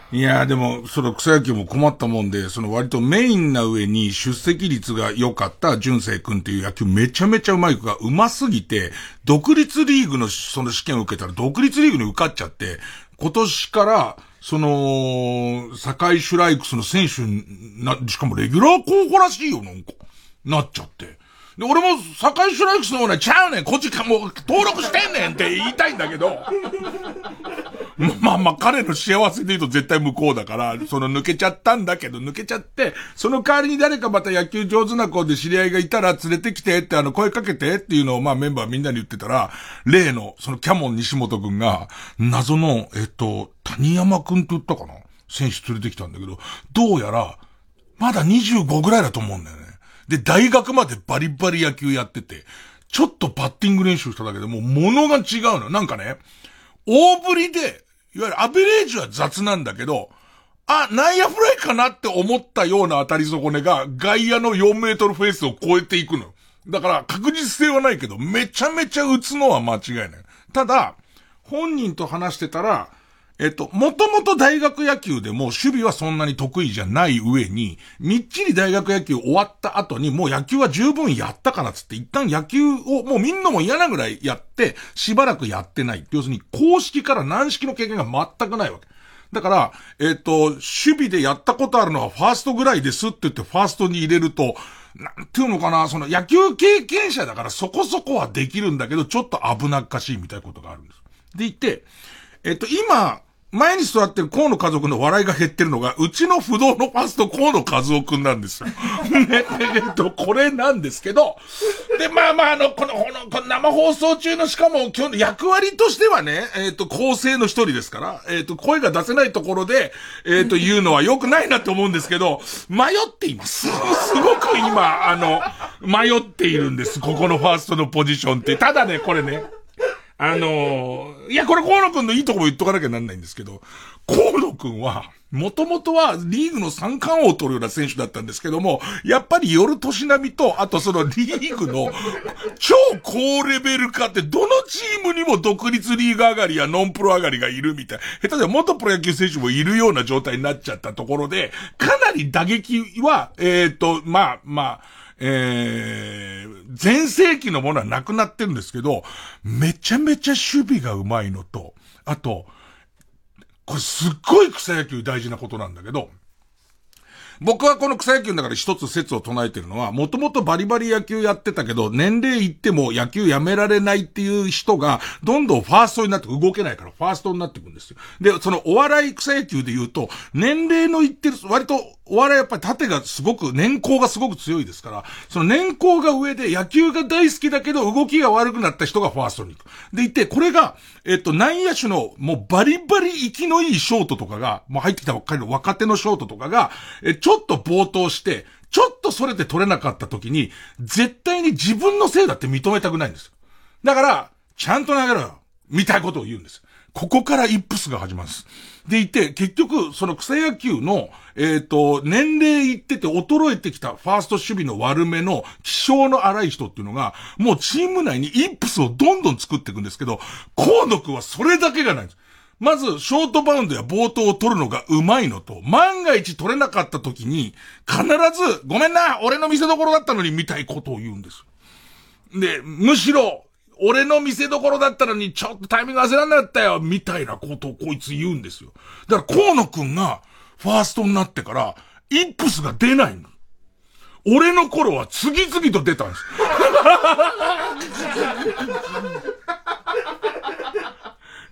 いやーでも、その草野球も困ったもんで、その割とメインな上に出席率が良かった淳星君っていう野球めちゃめちゃうまい子が上手すぎて、独立リーグのその試験を受けたら独立リーグに受かっちゃって、今年から、その、堺シュライクスの選手な、しかもレギュラー候補らしいよ、なんか。なっちゃって。で、俺も、堺シュライクスの方ね、ちゃうねん、こっちか、もう、登録してんねんって言いたいんだけど、<laughs> まあまあ彼の幸せで言うと絶対向こうだから、その抜けちゃったんだけど、抜けちゃって、その代わりに誰かまた野球上手な子で知り合いがいたら連れてきてってあの声かけてっていうのをまあメンバーみんなに言ってたら、例のそのキャモン西本くんが、謎の、えっと、谷山くんって言ったかな？選手連れてきたんだけど、どうやら、まだ25ぐらいだと思うんだよね。で、大学までバリバリ野球やってて、ちょっとバッティング練習しただけでもう物が違うの。なんかね、大振りで、いわゆるアベレージは雑なんだけど、あ、内野フライかなって思ったような当たり損ねが外野の4メートルフェースを超えていくの。だから確実性はないけど、めちゃめちゃ打つのは間違いない。ただ、本人と話してたら、えっと、もともと大学野球でも守備はそんなに得意じゃない上に、みっちり大学野球終わった後にもう野球は十分やったからっつって一旦野球をもうみんなも嫌なぐらいやって、しばらくやってない。要するに公式から軟式の経験が全くないわけ。だから、えっ、と、守備でやったことあるのはファーストぐらいですって言ってファーストに入れると、なんていうのかな、その野球経験者だからそこそこはできるんだけど、ちょっと危なっかしいみたいなことがあるんです。でいて、えっ、と、今、前に座ってる河野家族の笑いが減ってるのが、うちの不動のファースト河野和夫くんなんですよ。ね、えっと、これなんですけど、で、まあまあ、あの、この、この、この生放送中のしかも、今日の役割としてはね、えっ、と、構成の一人ですから、えっ、と、声が出せないところで、えっ、と、言うのは良くないなって思うんですけど、迷っています。<laughs> すごく今、あの、迷っているんです。ここのファーストのポジションって。ただね、これね、あのーいや、これ河野くんのいいとこも言っとかなきゃなんないんですけど、河野くんは、もともとはリーグの三冠王を取るような選手だったんですけども、やっぱり夜年並みと、あとそのリーグの超高レベル化ってどのチームにも独立リーグ上がりやノンプロ上がりがいるみたい。下手では元プロ野球選手もいるような状態になっちゃったところで、かなり打撃は、えっ、と、まあまあ、えー、前世紀のものはなくなってるんですけど、めちゃめちゃ守備が上手いのと、あと、これすっごい草野球大事なことなんだけど、僕はこの草野球の中で一つ説を唱えてるのは、もともとバリバリ野球やってたけど、年齢いっても野球やめられないっていう人が、どんどんファーストになって動けないからファーストになっていくんですよ。で、そのお笑い草野球で言うと、年齢のいってる、割とお笑いやっぱり縦がすごく、年功がすごく強いですから、その年功が上で野球が大好きだけど動きが悪くなった人がファーストに行く。でいて、これが、えっと、内野手のもうバリバリ生きのいいショートとかが、もう入ってきたばっかりの若手のショートとかが、え、ちょっと冒頭して、ちょっとそれで取れなかった時に、絶対に自分のせいだって認めたくないんです。だから、ちゃんと投げろよ。みたいことを言うんです。ここからイップスが始まるんです。でいて、結局、その草野球の、えっ、と、年齢いってて衰えてきたファースト守備の悪めの気性の荒い人っていうのが、もうチーム内にイップスをどんどん作っていくんですけど、河野くんはそれだけがないんです。まず、ショートバウンドや冒頭を取るのが上手いのと、万が一取れなかった時に、必ず、ごめんな、俺の見せ所だったのに、みたいことを言うんです。で、むしろ、俺の見せ所だったのにちょっとタイミング焦らんなかったよ、みたいなことをこいつ言うんですよ。だから河野くんがファーストになってから、イップスが出ないの。俺の頃は次々と出たんです。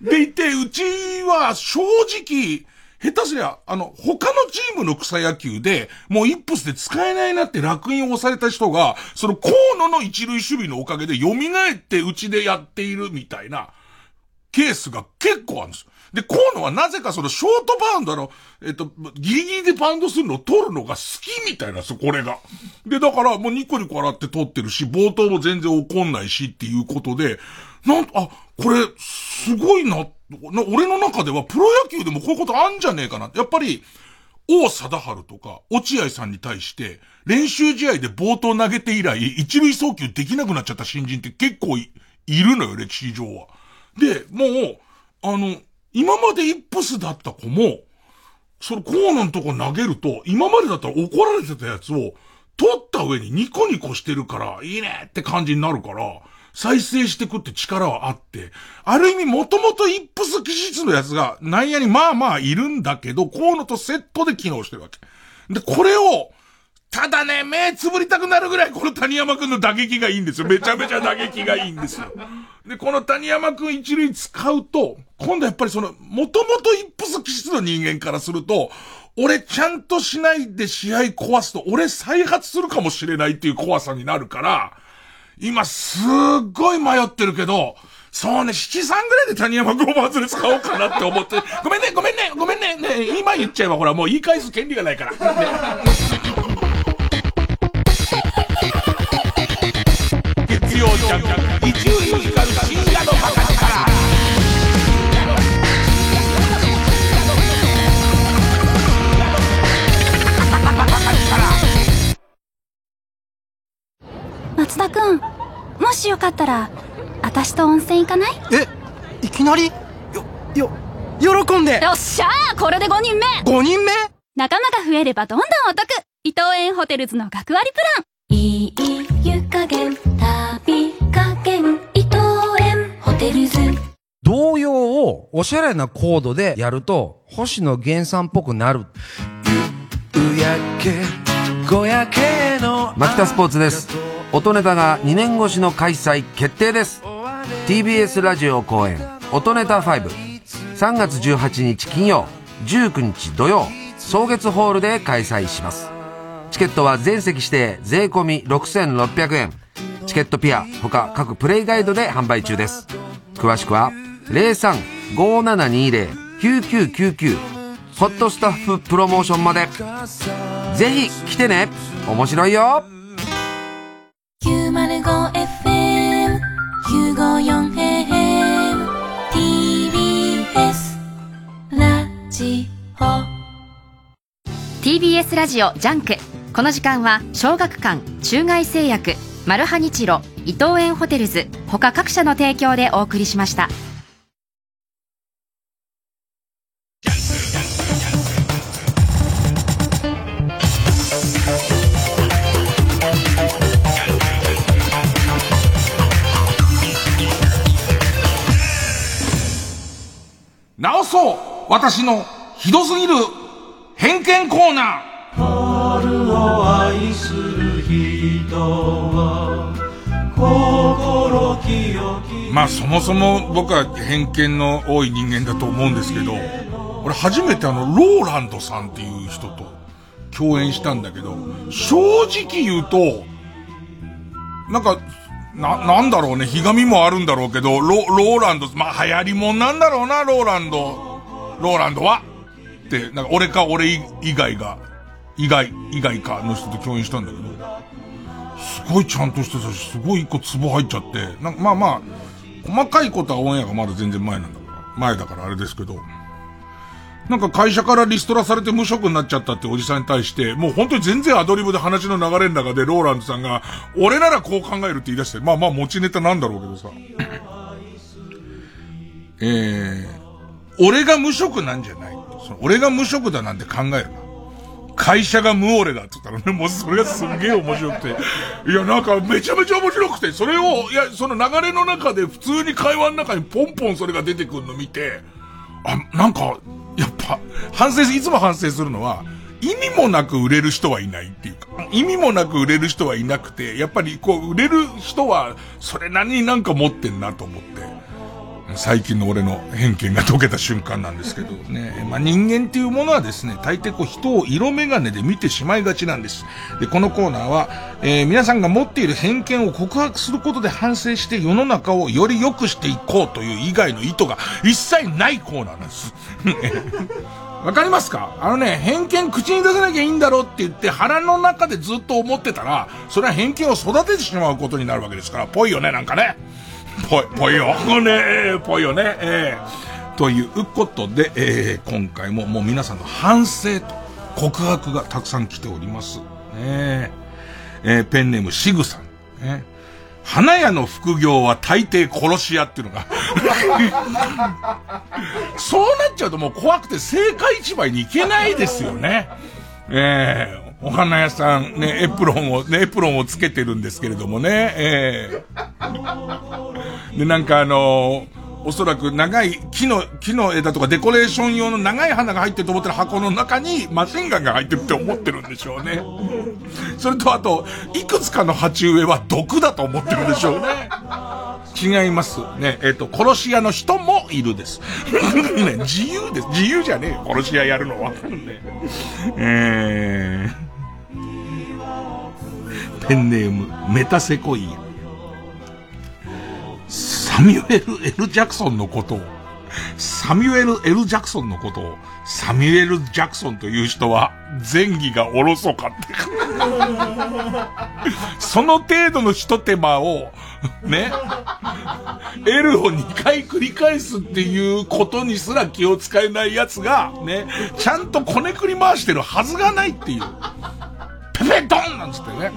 <laughs> でいて、うちは正直、下手すりゃ、あの、他のチームの草野球で、もうイップスで使えないなって楽印を押された人が、その河野の一塁守備のおかげで蘇ってうちでやっているみたいな、ケースが結構あるんです。で、河野はなぜかそのショートバウンドの、えっと、ギリギリでバウンドするのを取るのが好きみたいなんですよ、これが。で、だからもうニコニコ笑って取ってるし、冒頭も全然怒んないしっていうことで、なんと、あ、これ、すごいな、な俺の中ではプロ野球でもこういうことあんじゃねえかな。やっぱり、王貞治とか、落合さんに対して、練習試合で冒頭投げて以来、一塁送球できなくなっちゃった新人って結構いるのよ、歴史上は。で、もう、あの、今までイップスだった子も、そのコーナのとこ投げると、今までだったら怒られてたやつを、取った上にニコニコしてるから、いいねって感じになるから、再生してくって力はあって、ある意味もともとイップス気質のやつが内野にまあまあいるんだけど、こうのとセットで機能してるわけ。で、これを、ただね、目つぶりたくなるぐらいこの谷山くんの打撃がいいんですよ。めちゃめちゃ打撃がいいんですよ。で、この谷山くん一塁使うと、今度やっぱりその、もともとイップス気質の人間からすると、俺ちゃんとしないで試合壊すと、俺再発するかもしれないっていう怖さになるから、今すっごい迷ってるけど、そうね、七三ぐらいで谷山グローバーズで使おうかなって思って、<laughs> ごめんね、ごめんね、ごめんね、ね、今言っちゃえばほらもう言い返す権利がないから。ね、<laughs> 月曜ジャンク、一流ミュージカル深夜の
松田くんもしよかったら私と温泉行かない？
えいきなり？よよ喜んで。
よっしゃーこれで5人目。
5人目？
仲間が増えればどんどんお得。伊藤園ホテルズの学割プラン。
いい湯加減旅加減伊藤園ホテルズ。
童謡をおしゃれなコードでやると星野源さんっぽくなる。
夕焼け小焼けの
マキタスポーツです。音ネタが2年越しの開催決定です。TBS ラジオ公演音ネタ53月18日金曜19日土曜草月ホールで開催します。チケットは全席指定税込6600円。チケットピア他各プレイガイドで販売中です。詳しくは0357209999ホットスタッフプロモーションまで。ぜひ来てね。面白いよ。
905FM954AM TBS ラジオ。
TBS ラジオジャンク。この時間は小学館中外製薬マルハニチロ伊藤園ホテルズ他各社の提供でお送りしました
私のひどすぎる偏見コーナー
春を愛する人は心清き
まあそもそも僕は偏見の多い人間だと思うんですけど、俺初めてあの、ローランドさんっていう人と共演したんだけど、正直言うと、なんか、な、なんだろうね、ひがみもあるんだろうけど、ロ、ローランド、まあ流行りもんなんだろうな、ローランド。ローランドは？って、なんか俺か俺以外が、以外、以外かの人と共演したんだけど、すごいちゃんとしてたし、すごい一個ツボ入っちゃって、なんかまあまあ、細かいことはオンエアがまだ全然前なんだから、前だからあれですけど、なんか会社からリストラされて無職になっちゃったっておじさんに対して、もう本当に全然アドリブで話の流れの中でローランドさんが、俺ならこう考えるって言い出して、まあまあ持ちネタなんだろうけどさ。えー、俺が無職なんじゃない。その俺が無職だなんて考えるな。会社が無俺だって言ったらね、もうそれがすげえ面白くて。いや、なんかめちゃめちゃ面白くて、それを、いや、その流れの中で普通に会話の中にポンポンそれが出てくるの見て、あ、なんか、やっぱ、反省、いつも反省するのは、意味もなく売れる人はいないっていうか、意味もなく売れる人はいなくて、やっぱりこう、売れる人は、それなりになんか持ってんなと思って、最近の俺の偏見が解けた瞬間なんですけどね。まあ、人間っていうものはですね、大抵こう人を色眼鏡で見てしまいがちなんです。で、このコーナーは、えー皆さんが持っている偏見を告白することで反省して世の中をより良くしていこうという以外の意図が一切ないコーナーなんです。<laughs> わかりますか？あのね、偏見口に出さなきゃいいんだろうって言って腹の中でずっと思ってたら、それは偏見を育ててしまうことになるわけですから、ぽいよね、なんかね。ぽい、ぽいよ。ねぽいよね。えーということで、えー今回ももう皆さんの反省と告白がたくさん来ております。ねえーペンネームシグさん。ね花屋の副業は大抵殺し屋っていうのが。<laughs> そうなっちゃうともう怖くて青果市場に行けないですよね。ええお花屋さん、ね、エプロンを、ね、エプロンをつけてるんですけれどもね、ええで、なんかあのおそらく長い木の、木の枝とかデコレーション用の長い花が入ってると思ってる箱の中にマシンガンが入ってるって思ってるんでしょうね。それとあと、いくつかの鉢植えは毒だと思ってるんでしょうね。違います。ね、えっ、と、殺し屋の人もいるです。<laughs> ね、自由です。自由じゃねえよ、殺し屋やるのは。ね、えー、ペンネーム、メタセコイア。サミュエル・エル・ジャクソンのことを、サミュエル・エル・ジャクソンのことを、サミュエル・ジャクソンという人は、前儀がおろそかって。<laughs> その程度の一手間を、ね、L を2回繰り返すっていうことにすら気を使えない奴が、ね、ちゃんとこねくり回してるはずがないっていう。ペペドンなんつってね。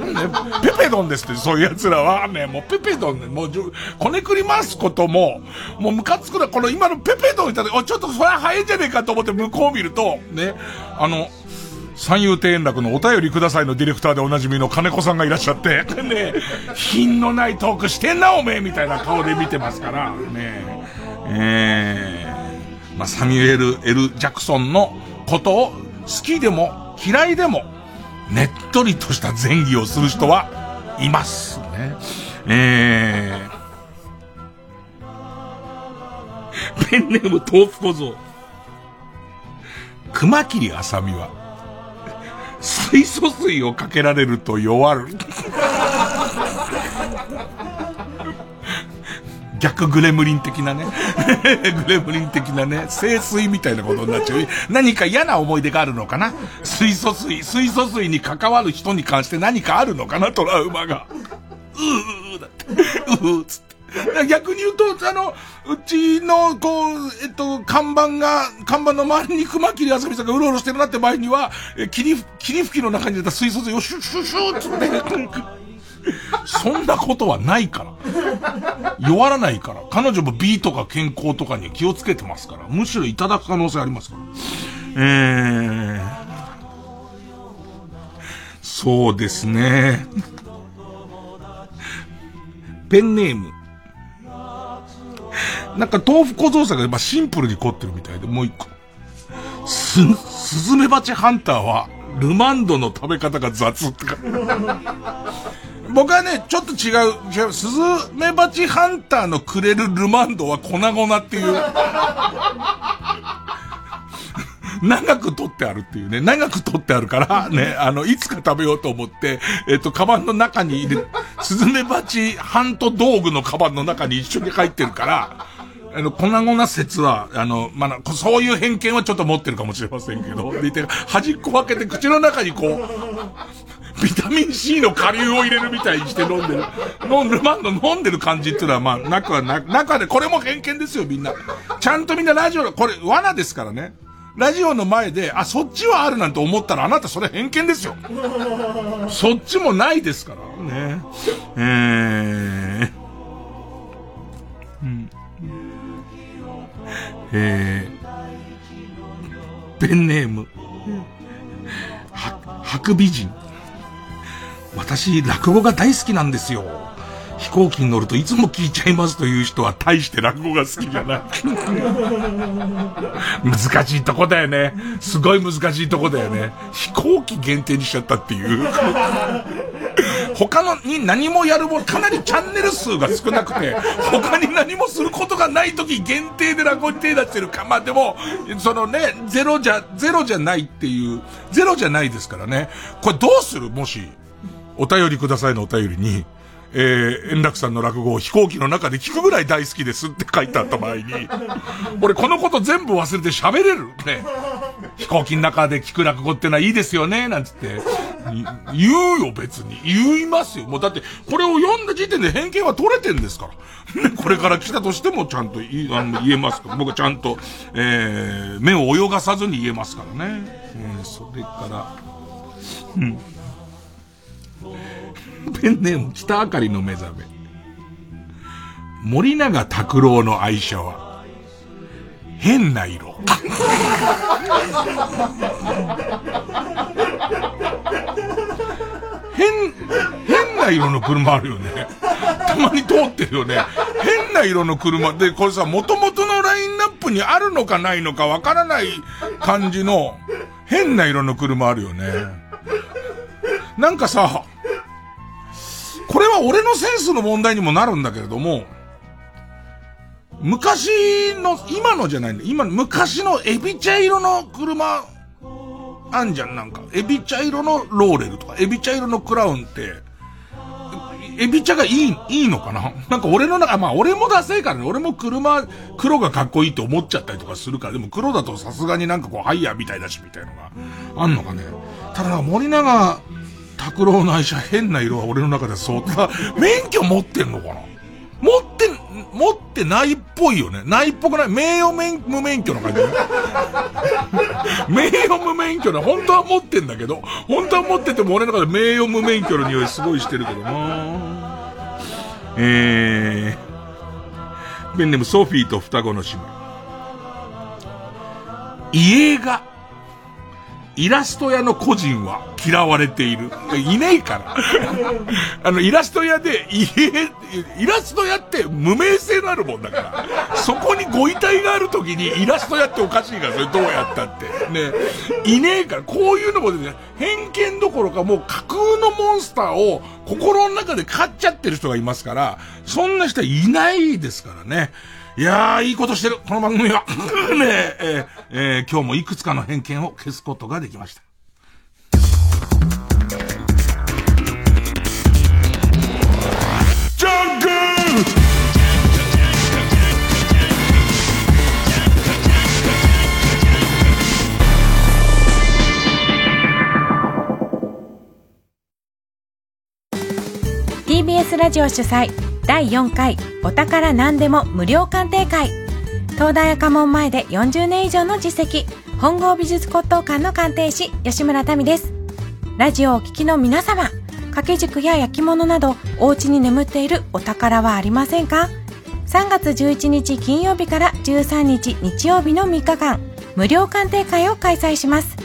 ペペドンですって、そういう奴らは。ね、もうペペドンね、もうじゅ、こねくり回すことも、もうムカつくな、この今のペペドンいたら、ちょっとそれは早いんじゃねえかと思って向こう見ると、ね、あの、三遊亭円楽のお便りくださいのディレクターでおなじみの金子さんがいらっしゃって、ね、品のないトークしてんな、おめえみたいな顔で見てますから、ね、えー、まあ、サミュエル・エル・ジャクソンのことを好きでも嫌いでも、ねっとりとした前儀をする人はいますね。えー、ペンネーム豆腐小僧。熊切あさみは、水素水をかけられると弱る。逆グレムリン的なね。<laughs> グレムリン的なね。清水みたいなことになっちゃう。何か嫌な思い出があるのかな？水素水、水素水に関わる人に関して何かあるのかな？トラウマが。うーだって。うーつって。逆に言うと、あの、うちの、こう、えっと、看板が、看板の周りに熊切あさみさんがうろうろしてるなって場合には、え霧、霧吹きの中に出た水素水をシュッシュッシュッつって、そんなことはないから。弱らないから。彼女も美とか健康とかに気をつけてますから。むしろいただく可能性ありますから。えー、そうですね。ペンネーム。なんか豆腐小僧さんがやっぱシンプルに凝ってるみたいで、もう一個。す、スズメバチハンターは、ルマンドの食べ方が雑ってか。僕はね、ちょっと違う、違う、スズメバチハンターのくれるルマンドは粉々っていう。長く取ってあるっていうね。長く取ってあるから、ね、あの、いつか食べようと思って、えっと、カバンの中に入れ、スズメバチハント道具のカバンの中に一緒に入ってるから、あの、粉々説は、あの、まあ、そういう偏見はちょっと持ってるかもしれませんけど、でいて端っこ分けて口の中にこう、ビタミン C の下流を入れるみたいにして飲んでる。飲んでる、マンド飲んでる感じっていうのは、まあ、中はな、中で、これも偏見ですよ、みんな。ちゃんとみんなラジオの、これ、罠ですからね。ラジオの前で、あ、そっちはあるなんて思ったら、あなたそれ偏見ですよ。そっちもないですから。ね。えー。うん。えー。ペンネーム。は、ハク美人。私、落語が大好きなんですよ。飛行機に乗るといつも聞いちゃいますという人は大して落語が好きじゃない。<laughs> 難しいとこだよね。すごい難しいとこだよね。飛行機限定にしちゃったっていう。他のに何もやるもかなりチャンネル数が少なくて、他に何もすることがない時限定で落語に手出してるか。まあでも、そのね、ゼロじゃ、ゼロじゃないっていう、ゼロじゃないですからね。これどうする？もし、お便りくださいのお便りに、えー、円楽さんの落語を飛行機の中で聞くぐらい大好きですって書いてあった場合に、<laughs> 俺このこと全部忘れて喋れるね。飛行機の中で聞く落語ってのはいいですよね、なんつって。言うよ、別に。言いますよ。もうだって、これを読んだ時点で偏見は取れてんですから。ね、これから来たとしてもちゃんと言いあの言えますから。僕はちゃんと、えー、目を泳がさずに言えますからね。えー、それから、うん。ペンネーム北あかりの目覚め。森永拓郎の愛車は、変な色。変、変な色の車あるよね。たまに通ってるよね。変な色の車で、これさ、元々のラインナップにあるのかないのかわからない感じの、変な色の車あるよね。なんかさ、俺のセンスの問題にもなるんだけれども、昔の、今のじゃないんだ。今、昔のエビ茶色の車、あんじゃん、なんか。エビ茶色のローレルとか、エビ茶色のクラウンって、エビ茶がいい、いいのかな？なんか俺の中、まあ俺もダセいからね。俺も車、黒がかっこいいって思っちゃったりとかするから。でも黒だとさすがになんかこう、ハイヤーみたいだし、みたいのが、あんのかね。ただ森永拓郎の愛車変な色は俺の中でそう。免許持ってんのかな？持って、持ってないっぽいよね。ないっぽくない？名誉免、無免許の感じ、名誉無免許な、本当は持ってんだけど、本当は持ってても俺の中で名誉無免許の匂いすごいしてるけどなえー、ペンネームソフィーと双子の姉妹。家がイラスト屋の個人は嫌われている。いねえから。<laughs> あの、イラスト屋で、いイラスト屋って無名性のあるもんだから。そこにご遺体がある時にイラスト屋っておかしいから、それどうやったって。ね。いねえから、こういうのもね、偏見どころかもう架空のモンスターを心の中で飼っちゃってる人がいますから、そんな人はいないですからね。いやー、いいことしてる。この番組は。<laughs> ねえ、えーえー今日もいくつかの偏見を消すことができました。
TBS ラジオ主催
第4回お宝何でも無料鑑定会。東大赤門前で40年以上の実績本郷美術骨董館の鑑定士吉村民です。ラジオをお聞きの皆様掛け軸や焼き物などお家に眠っているお宝はありませんか？3月11日金曜日から13日日曜日の3日間無料鑑定会を開催します。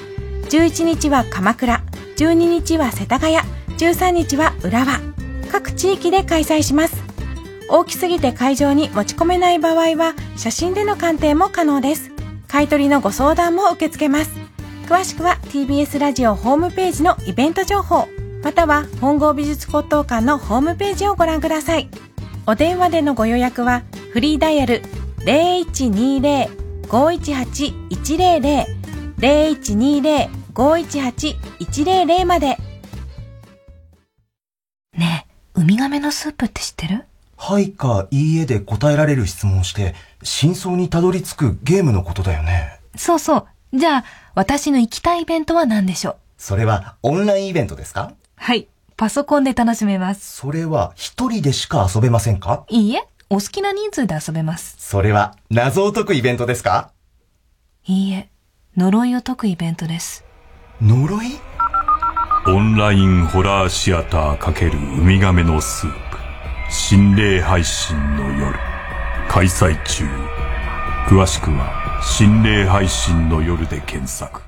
11日は鎌倉12日は世田谷13日は浦和各地域で開催します。大きすぎて会場に持ち込めない場合は写真での鑑定も可能です。買取のご相談も受け付けます。詳しくは TBS ラジオホームページのイベント情報または本郷美術骨董館のホームページをご覧ください。お電話でのご予約はフリーダイヤル0120-518-100 0120-518-100まで。
ねえ、ウミガメのスープって知ってる？
はいかいいえで答えられる質問をして、真相にたどり着くゲームのことだよね。
そうそう。じゃあ、私の行きたいイベントは何でしょう？
それはオンラインイベントですか？
はい。パソコンで楽しめます。
それは一人でしか遊べませんか？
いいえ、お好きな人数で遊べます。
それは謎を解くイベントですか？
いいえ、呪いを解くイベントです。
呪い？
オンラインホラーシアター×ウミガメのスープ心霊配信の夜。開催中。詳しくは心霊配信の夜で検索。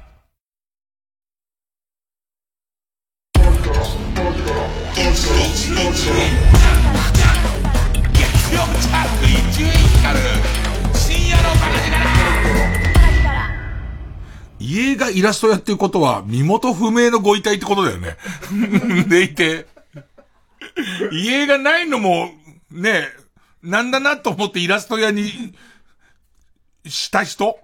家がイラスト屋っていうことは身元不明のご遺体ってことだよね。<laughs> でいて、家がないのも、ねえ、なんだなと思ってイラスト屋にした人？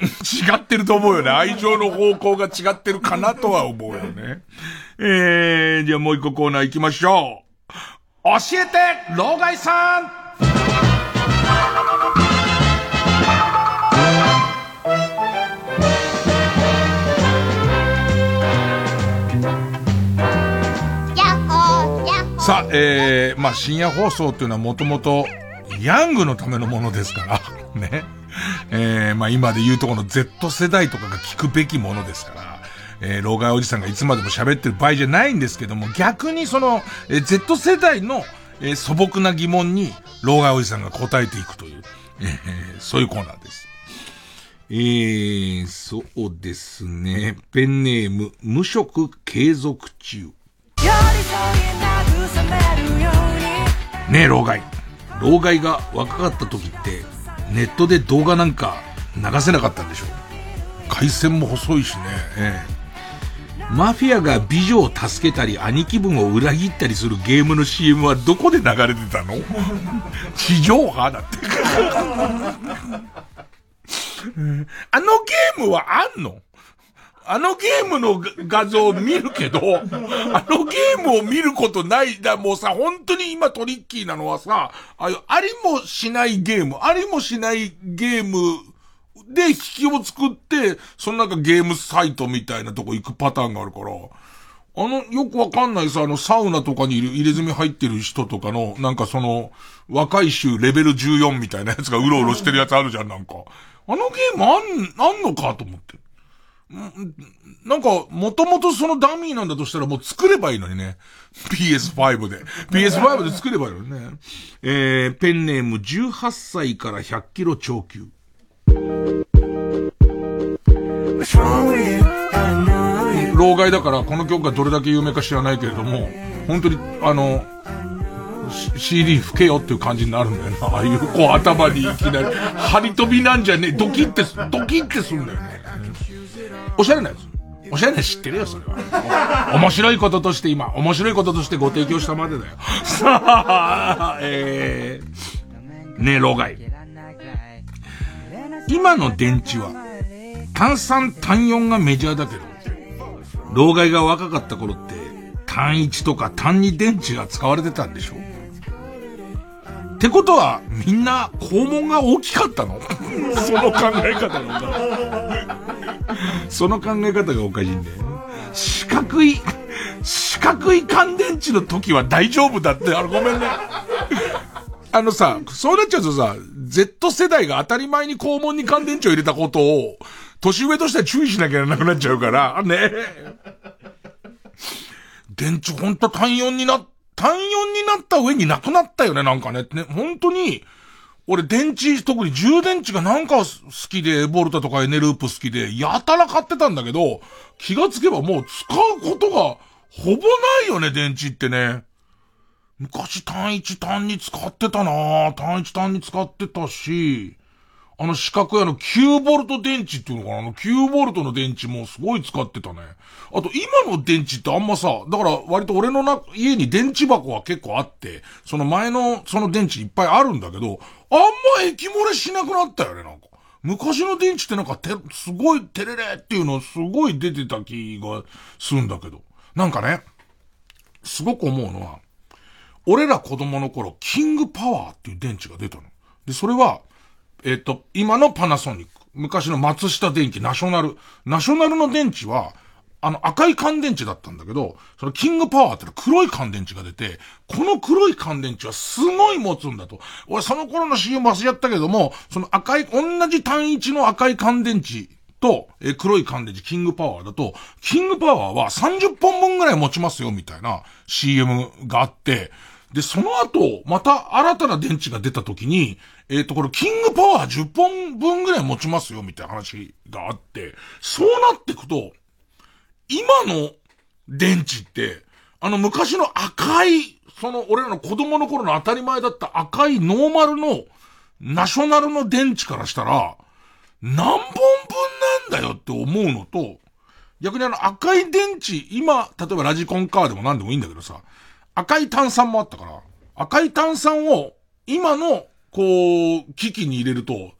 <laughs> 違ってると思うよね。愛情の方向が違ってるかなとは思うよね。えー、じゃあもう一個コーナー行きましょう。教えて、老害さんさあ、えー、まあ深夜放送っていうのはもともと、ヤングのためのものですから、<laughs> ね。えー、まあ今で言うとこの Z 世代とかが聞くべきものですから、えー、老害おじさんがいつまでも喋ってる場合じゃないんですけども、逆にその、えー Z 世代の、えー素朴な疑問に、老害おじさんが答えていくという、えーそういうコーナーです。えー、そうですね。ペンネーム、無職継続中。ねえ、老害。老害が若かった時って、ネットで動画なんか流せなかったんでしょ回線も細いしね。ええマフィアが美女を助けたり、兄貴分を裏切ったりするゲームの CM はどこで流れてたの？<laughs> 地上波だって。<laughs> あのゲームはあんの？あのゲームの画像を見るけど、あのゲームを見ることない。だ、もうさ、本当に今トリッキーなのはさ、ああいうありもしないゲーム、ありもしないゲームで引きを作って、そのなんかゲームサイトみたいなとこ行くパターンがあるから、あの、よくわかんないさ、あの、サウナとかにいる入れ墨入ってる人とかの、なんかその、若い衆レベル14みたいなやつがうろうろしてるやつあるじゃん、なんか。あのゲームあん、あんのかと思って。なんか、もともとそのダミーなんだとしたらもう作ればいいのにね。PS5 で。PS5 で作ればいいのにね。えー、ペンネーム18歳から100キロ超級。老害だからこの曲がどれだけ有名か知らないけれども、本当に、あの、CD 吹けよっていう感じになるんだよな。ああいう、こう頭にいきなり、張り飛びなんじゃねえ、ドキって、ドキってするんだよね。おしゃれなやつ。おしゃれなやつ知ってるよ、それは。面白いこととして今、面白いこととしてご提供したまでだよ。<laughs> さあ、えー、ねえ、老害。今の電池は、単酸単4がメジャーだけど、老害が若かった頃って、単1とか単2電池が使われてたんでしょ？ってことは、みんな肛門が大きかったの？<laughs> その考え方がおかしい。その考え方がおかしいんだよ。四角い、四角い乾電池の時は大丈夫だって、あれごめんね。<laughs> あのさ、そうなっちゃうとさ、Z 世代が当たり前に肛門に乾電池を入れたことを、年上としては注意しなきゃならなくなっちゃうから、ね。電池ほんと単4にな、単4になった上になくなったよね、なんかね。ね、本当に、俺電池、特に充電池がなんか好きで、ボルタとかエネループ好きで、やたら買ってたんだけど、気がつけばもう使うことがほぼないよね、電池ってね。昔単一単に使ってたな単一単に使ってたし、あの四角いあの9ボルト電池っていうのかな？あの9ボルトの電池もすごい使ってたね。あと今の電池ってあんまさ、だから割と俺のな家に電池箱は結構あって、その前のその電池いっぱいあるんだけど、あんま液漏れしなくなったよね、なんか。昔の電池ってなんかて、すごいテレレっていうのすごい出てた気がするんだけど。なんかね、すごく思うのは、俺ら子供の頃、キングパワーっていう電池が出たの。で、それは、えっ、と、今のパナソニック、昔の松下電器、ナショナル。ナショナルの電池は、あの赤い乾電池だったんだけど、そのキングパワーって黒い乾電池が出て、この黒い乾電池はすごい持つんだと。俺その頃の CM 忘れちゃったけども、その赤い、同じ単一の赤い乾電池と、え黒い乾電池、キングパワーだと、キングパワーは30本分ぐらい持ちますよ、みたいな CM があって、で、その後、また新たな電池が出た時に、えっ、と、これ、キングパワー10本分ぐらい持ちますよ、みたいな話があって、そうなってくと、今の電池って、あの昔の赤い、その俺らの子供の頃の当たり前だった赤いノーマルのナショナルの電池からしたら、何本分なんだよって思うのと、逆にあの赤い電池、今、例えばラジコンカーでも何でもいいんだけどさ、赤い炭酸もあったから、赤い炭酸を今の、こう、機器に入れると、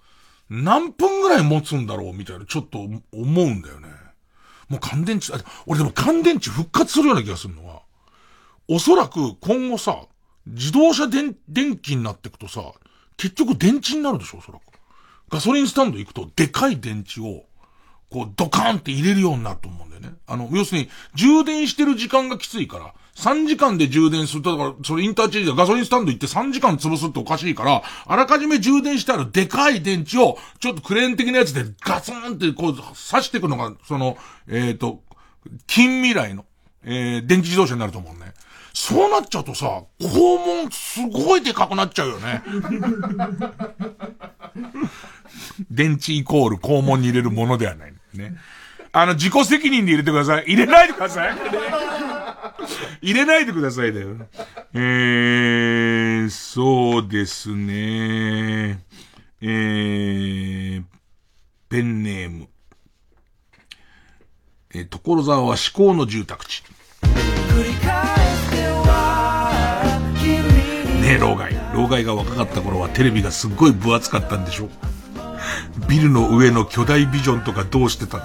何分ぐらい持つんだろうみたいな、ちょっと思うんだよね。もう乾電池、あ俺でも乾電池復活するような気がするのは、おそらく今後さ、自動車電、電気になってくとさ、結局電池になるでしょ、おそらく。ガソリンスタンド行くと、でかい電池を、こう、ドカーンって入れるようになると思うんだよね。あの、要するに、充電してる時間がきついから、3時間で充電すると、だから、それインターチェンジでガソリンスタンド行って3時間潰すっておかしいから、あらかじめ充電してあるでかい電池を、ちょっとクレーン的なやつでガツンってこう、刺していくのが、その、えっ、と、近未来の、えー、電気自動車になると思うね。そうなっちゃうとさ、肛門すごいでかくなっちゃうよね。<laughs> 電池イコール肛門に入れるものではない。ね。あの、自己責任で入れてください。入れないでください。<laughs> 入れないでくださいだよ。えー、そうですね。えー、ペンネーム。えー、所沢は思考の住宅地。ねえ、老害。老害が若かった頃はテレビがすっごい分厚かったんでしょビルの上の巨大ビジョンとかどうしてたの？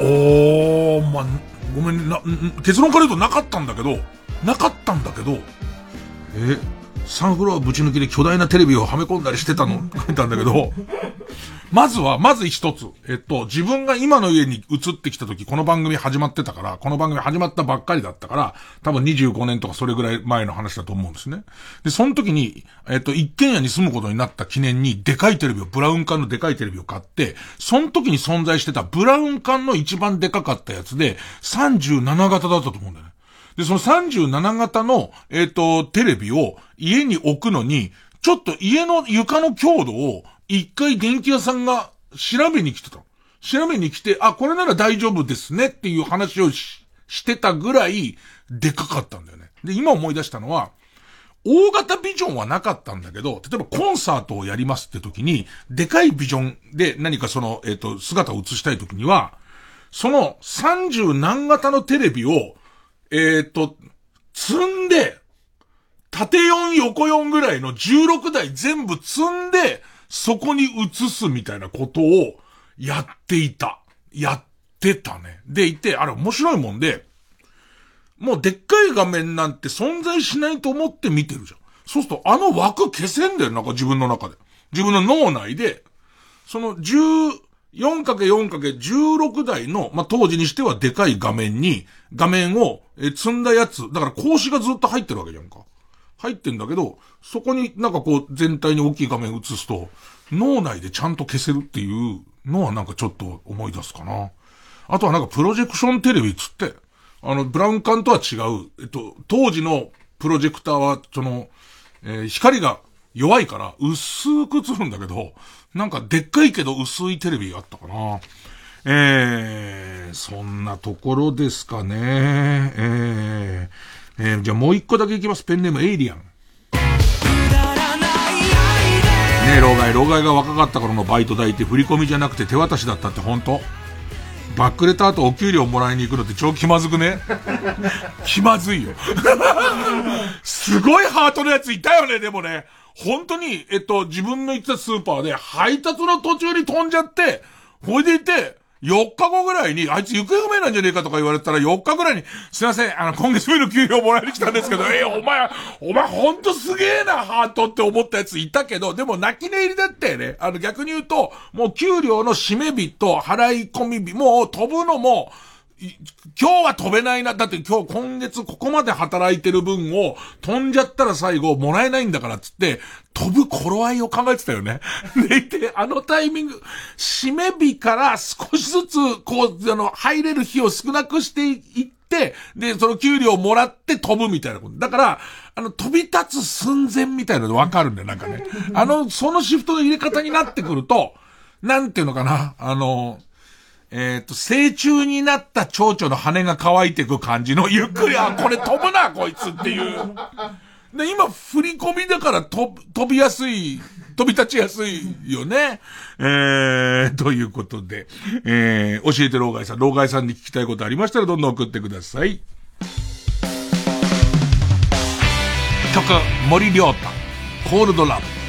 おー、まあ、ごめん、な、結論から言うとなかったんだけど、なかったんだけど、え、サンフロアぶち抜きで巨大なテレビをはめ込んだりしてたの？書いたんだけど、まずは、まず一つ。えっと、自分が今の家に移ってきた時、この番組始まってたから、この番組始まったばっかりだったから、多分25年とかそれぐらい前の話だと思うんですね。で、その時に、えっと、一軒家に住むことになった記念に、でかいテレビを、ブラウン管のでかいテレビを買って、その時に存在してたブラウン管の一番でかかったやつで、37型だったと思うんだよね。で、その37型の、えっ、と、テレビを家に置くのに、ちょっと家の床の強度を一回電気屋さんが調べに来てた。調べに来て、あ、これなら大丈夫ですねっていう話をししてたぐらいでかかったんだよね。で、今思い出したのは、大型ビジョンはなかったんだけど、例えばコンサートをやりますって時に、でかいビジョンで何かその、えっ、と、姿を映したい時には、その30何型のテレビを、えっ、と、積んで、縦4横4ぐらいの16台全部積んで、そこに移すみたいなことをやっていた。やってたね。でいて、あれ面白いもんで、もうでっかい画面なんて存在しないと思って見てるじゃん。そうするとあの枠消せんだよ、なんか自分の中で。自分の脳内で、その 14×4×16 台の、まあ、当時にしてはでかい画面に、画面を、積んだやつ、だから格子がずっと入ってるわけじゃんか。入ってんだけど、そこになんかこう全体に大きい画面映すと、脳内でちゃんと消せるっていうのはなんかちょっと思い出すかな。あとはなんかプロジェクションテレビつって、あの、ブラウン管とは違う、えっと、当時のプロジェクターは、その、えー光が弱いから薄く映るんだけど、なんかでっかいけど薄いテレビがあったかな。えー、そんなところですかね。えー、えーじゃあもう一個だけいきます。ペンネームエイリアン。ねえ、老害。老害が若かった頃のバイト代って振り込みじゃなくて手渡しだったって本当？バックレた後お給料もらいに行くのって超気まずくね？<laughs> 気まずいよ。すごいハートのやついたよね、でもね。本当に、えっと、自分の行ったスーパーで配達の途中に飛んじゃって、ほいでいて、4日後ぐらいに、あいつ行方不明なんじゃねえかとか言われたら4日ぐらいに、すいません、あの、今月分の給料もらいに来たんですけど、えお前、お前ほんとすげえな、ハートって思ったやついたけど、でも泣き寝入りだったよね。あの、逆に言うと、もう給料の締め日と払い込み日、もう飛ぶのも、今日は飛べないな。だって今日今月ここまで働いてる分を飛んじゃったら最後もらえないんだからっつって、飛ぶ頃合いを考えてたよね。<laughs> でいて、あのタイミング、締め日から少しずつ、こう、あの、入れる日を少なくしていって、で、その給料をもらって飛ぶみたいなこと。だから、あの、飛び立つ寸前みたいなのわかるんだよ、なんかね。あの、そのシフトの入れ方になってくると、なんていうのかな、あの、えっ、と、成虫になった蝶々の羽が乾いていく感じの、ゆっくり、あ、これ飛ぶな、こいつっていう。で、今、振り込みだから飛飛びやすい、飛び立ちやすいよね。えー、ということで、えー、教えて老害さん、老害さんに聞きたいことありましたらどんどん送ってください。曲、森良太、コールドラブ。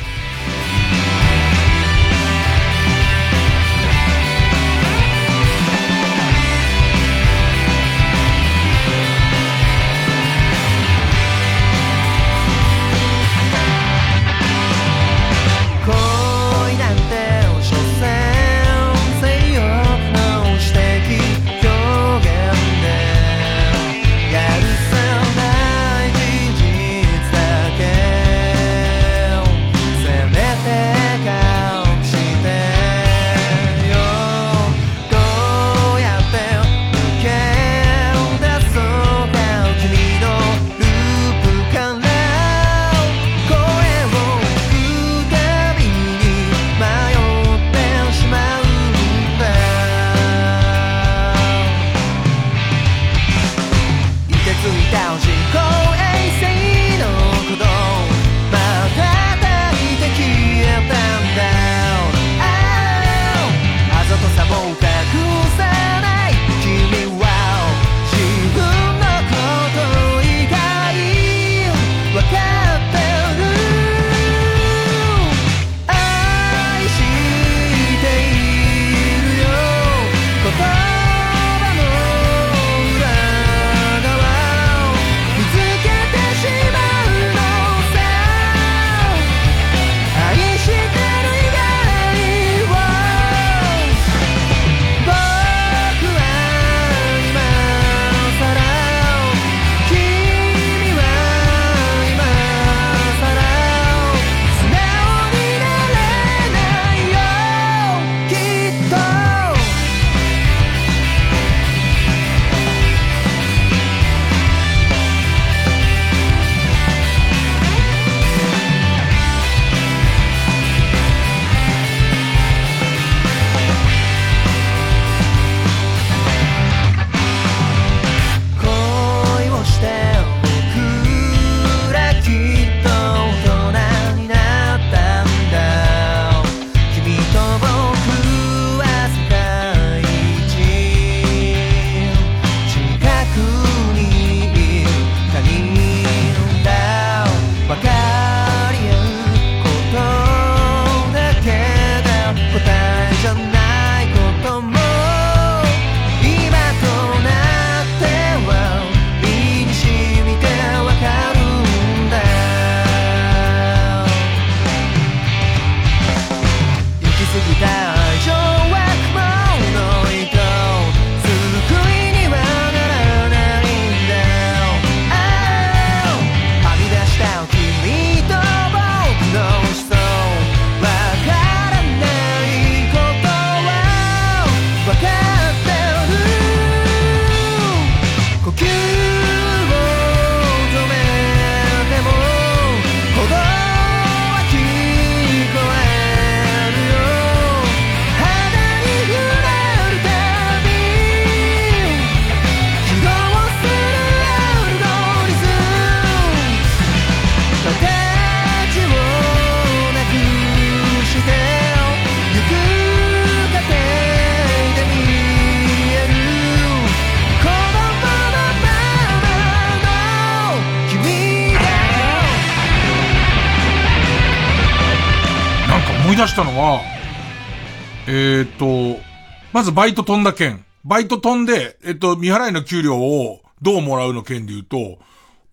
まずバイト飛んだ件。バイト飛んで、えっと、未払いの給料をどうもらうの件で言うと、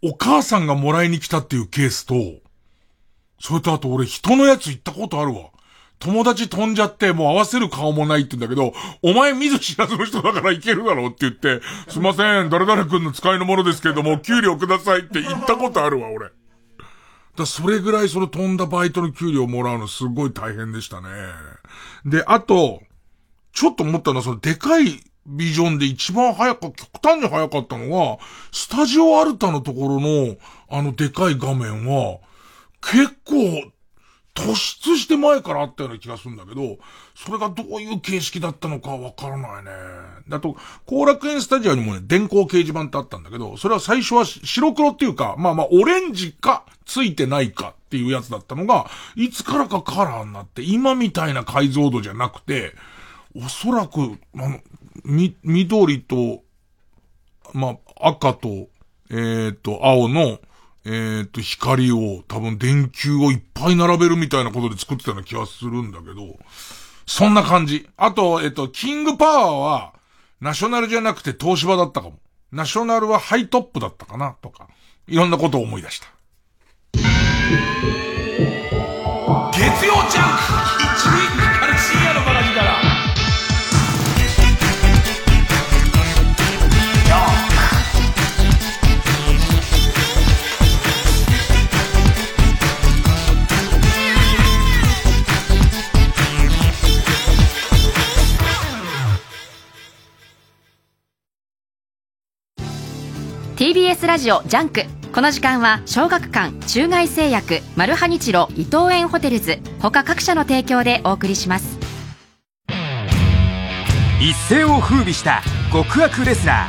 お母さんがもらいに来たっていうケースと、それとあと俺人のやつ行ったことあるわ。友達飛んじゃってもう合わせる顔もないって言うんだけど、お前見ず知らずの人だから行けるだろうって言って、すいません、誰々君の使いのものですけれども、給料くださいって言ったことあるわ、俺。だそれぐらいその飛んだバイトの給料をもらうのすごい大変でしたね。で、あと、ちょっと思ったのは、そのでかいビジョンで一番早か、極端に早かったのは、スタジオアルタのところの、あのでかい画面は、結構、突出して前からあったような気がするんだけど、それがどういう形式だったのかわからないね。だと、後楽園スタジオにもね、電光掲示板ってあったんだけど、それは最初は白黒っていうか、まあまあ、オレンジか、ついてないかっていうやつだったのが、いつからかカラーになって、今みたいな解像度じゃなくて、おそらく、あの、み、緑と、まあ、赤と、えっ、と、青の、えっ、と、光を、多分電球をいっぱい並べるみたいなことで作ってたような気がするんだけど、そんな感じ。あと、えっ、と、キングパワーは、ナショナルじゃなくて東芝だったかも。ナショナルはハイトップだったかな、とか。いろんなことを思い出した。月曜ジャンク
TBS ラジオジャンク。この時間は小学館中外製薬マルハニチロ伊藤園ホテルズ他各社の提供でお送りします。
一世を風靡した極悪レスラ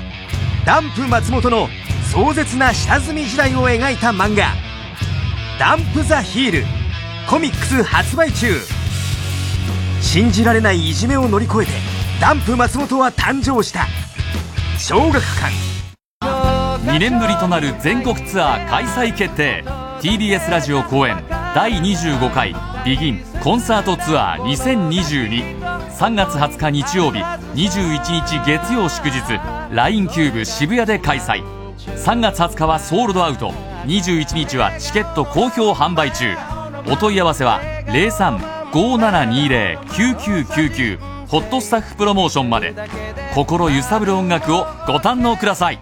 ーダンプ松本の壮絶な下積み時代を描いた漫画「ダンプ・ザ・ヒール」コミックス発売中。信じられないいじめを乗り越えてダンプ松本は誕生した。小学館。
2年ぶりとなる全国ツアー開催決定。TBS ラジオ公演第25回ビギンコンサートツアー20223月20日日曜日21日月曜祝日 LINE キューブ渋谷で開催。3月20日はソールドアウト。21日はチケット好評販売中。お問い合わせは0357209999ホットスタッフプロモーションまで。心揺さぶる音楽をご堪能ください。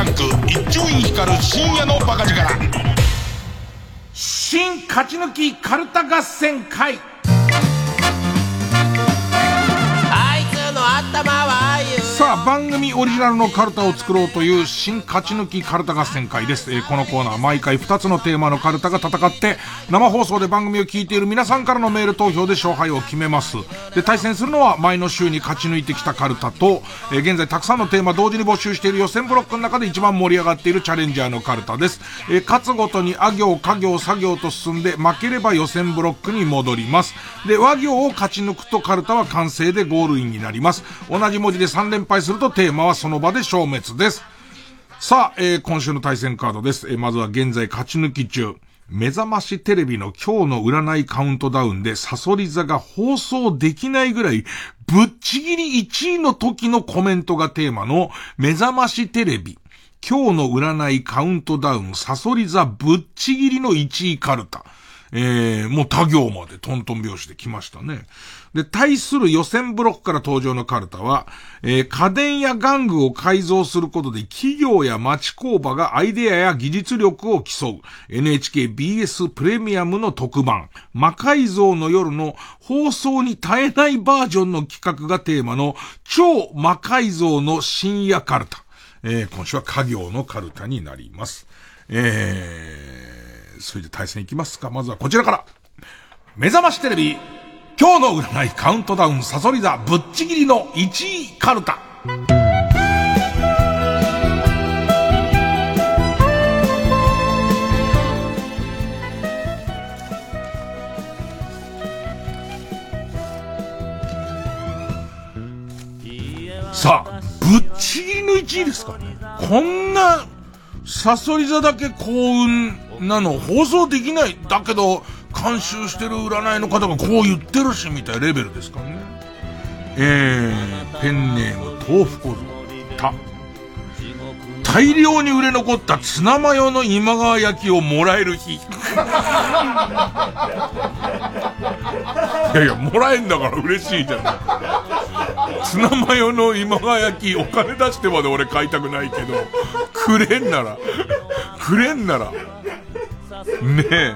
ャンク一丁院光る深夜のバカ力。新勝ち抜きカルタ合戦会。
あいつの頭はあゆ
さあ番組オリジナルのカルタを作ろうという新勝ち抜きカルタ合戦会です、えーこのコーナー毎回2つのテーマのカルタが戦って生放送で番組を聞いている皆さんからのメール投票で勝敗を決めます。で対戦するのは前の週に勝ち抜いてきたカルタと、えー現在たくさんのテーマ同時に募集している予選ブロックの中で一番盛り上がっているチャレンジャーのカルタです、えー勝つごとにあ行家行作業と進んで負ければ予選ブロックに戻ります。で和行を勝ち抜くとカルタは完成でゴールインになります。同じ文字で3連敗するとテーマはその場で消滅ですさあ、えー今週の対戦カードです。えーまずは現在勝ち抜き中。目覚ましテレビの今日の占いカウントダウンでサソリ座が放送できないぐらいぶっちぎり1位の時のコメントがテーマの目覚ましテレビ。今日の占いカウントダウンサソリ座ぶっちぎりの1位カルタ。えー、もう他行までトントン拍子で来ましたね。で、対する予選ブロックから登場のカルタは、えー家電や玩具を改造することで企業や町工場がアイデアや技術力を競う NHKBS プレミアムの特番、魔改造の夜の放送に耐えないバージョンの企画がテーマの超魔改造の深夜カルタ。えー今週は家業のカルタになります。えー、それで対戦いきますか。まずはこちらから。目覚ましテレビ、今日の占いカウントダウンサソリ座ぶっちぎりの1位カルタ。さあ、ぶっちぎりの1位ですかね。こんな、サソリ座だけ幸運なの放送できない。だけど、監修してる占いの方がこう言ってるし、みたいなレベルですからね。えー、ペンネーム、豆腐小僧、た。大量に売れ残ったツナマヨの今川焼きをもらえる日。いやいや、もらえんだから嬉しいじゃん。ツナマヨの今川焼き、お金出してまで俺買いたくないけど、くれんなら、くれんなら、ねえ。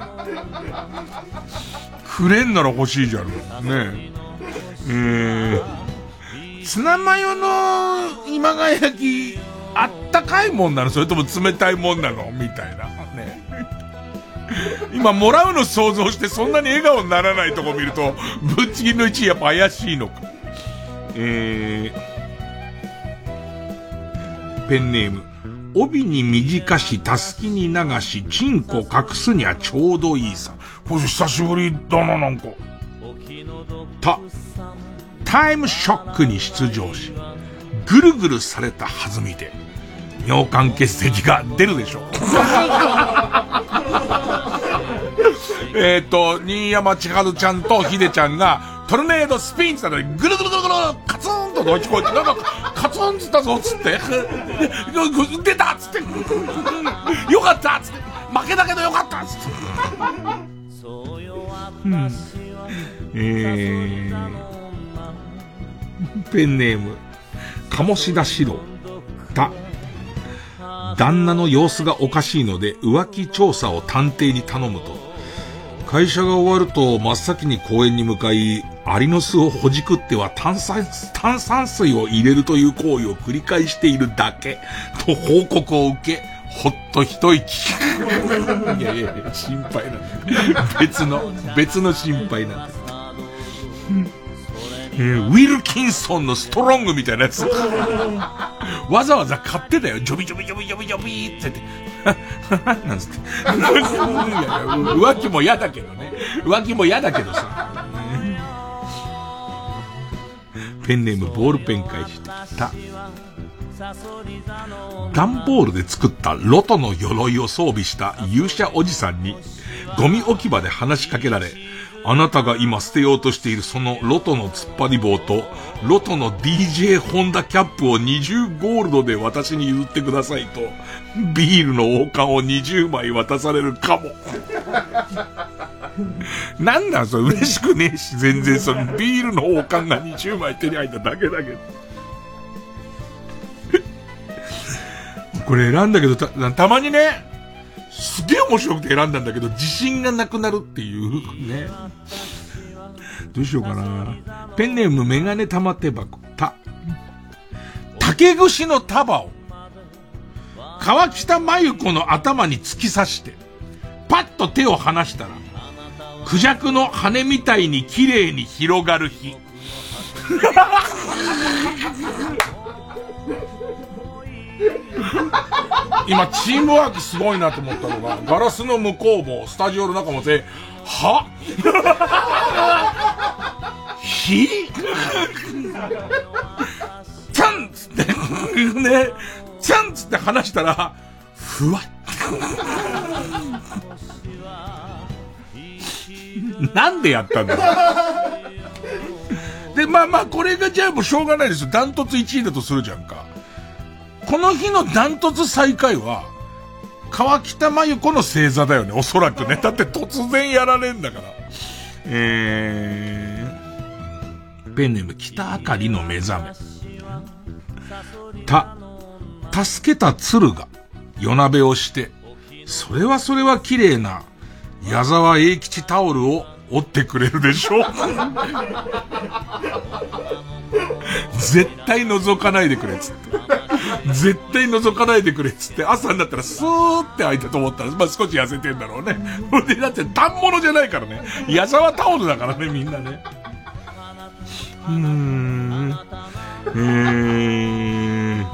くれんなら欲しいじゃん。ねえ。えー、ツナマヨの今川焼き、あったかいもんなの？それとも冷たいもんなの？みたいな。ね。今、もらうの想像してそんなに笑顔にならないとこ見ると、ぶっちぎりの1位やっぱ怪しいのか。えー、ペンネーム。帯に短し、たすきに流し、チンコ隠すにはちょうどいいさ。これ久しぶりだな、なんか。た、タイムショックに出場し、ぐるぐるされた弾みで、尿管結石が出るでしょう。<laughs> えっと、新山千春ちゃんとひでちゃんが、トルネードスピンって言ったら、ぐるぐるぐるぐる、カツンと聞こえて、なんか、カツンつったぞ、つって。出たっつって。よかったっつって。負けだけどよかったっつって。うん。えー、ペンネーム、鴨志田四郎。た。旦那の様子がおかしいので浮気調査を探偵に頼むと、会社が終わると真っ先に公園に向かい、アリの巣をほじくっては炭酸、炭酸水を入れるという行為を繰り返しているだけ、と報告を受け、ほっと一息。いやいやいや、心配なんだ。別の、別の心配なんだ。えー、ウィルキンソンのストロングみたいなやつ。わざわざ買ってたよ。ジョビジョビジョビジョビジョビって言って。<laughs> なんつって。<laughs> 浮気も嫌だけどね。浮気も嫌だけどさ。ペンネームボールペン返してきた。段ボールで作ったロトの鎧を装備した勇者おじさんに、ゴミ置き場で話しかけられ、あなたが今捨てようとしているそのロトの突っ張り棒と、ロトの DJ ホンダキャップを20ゴールドで私に譲ってくださいと、ビールの王冠を20枚渡されるかも。<laughs> なんなんそれ嬉しくねえし、全然そのビールの王冠が20枚手に入っただけだけど。<laughs> これ選んだけどた、たまにね、すげえ面白くて選んだんだけど、自信がなくなるっていうね。どうしようかな。ペンネームメガネ玉手箱。た。竹串の束を、川北真由子の頭に突き刺して、パッと手を離したら、クジャクの羽みたいに綺麗に広がる日。今、チームワークすごいなと思ったのが、ガラスの向こうも、スタジオの中も全員、は？ひチャンつって、ね、チャンつって話したら、ふわっ。なんでやったんだ？ろうで、まあまあ、これがじゃあもうしょうがないですよ。ダントツ1位だとするじゃんか。この日のダントツ最下位は、川北真由子の星座だよね、おそらくね。だって突然やられんだから。えー、ペンネーム北あかりの目覚め。た、助けた鶴が夜鍋をして、それはそれは綺麗な矢沢永吉タオルを折ってくれるでしょ？絶対覗かないでくれっつって。絶対覗かないでくれっつって、朝になったらスーって開いたと思ったら、まあ少し痩せてんだろうね。で、だって単物じゃないからね。矢沢タオルだからね、みんなね。うーん。えー。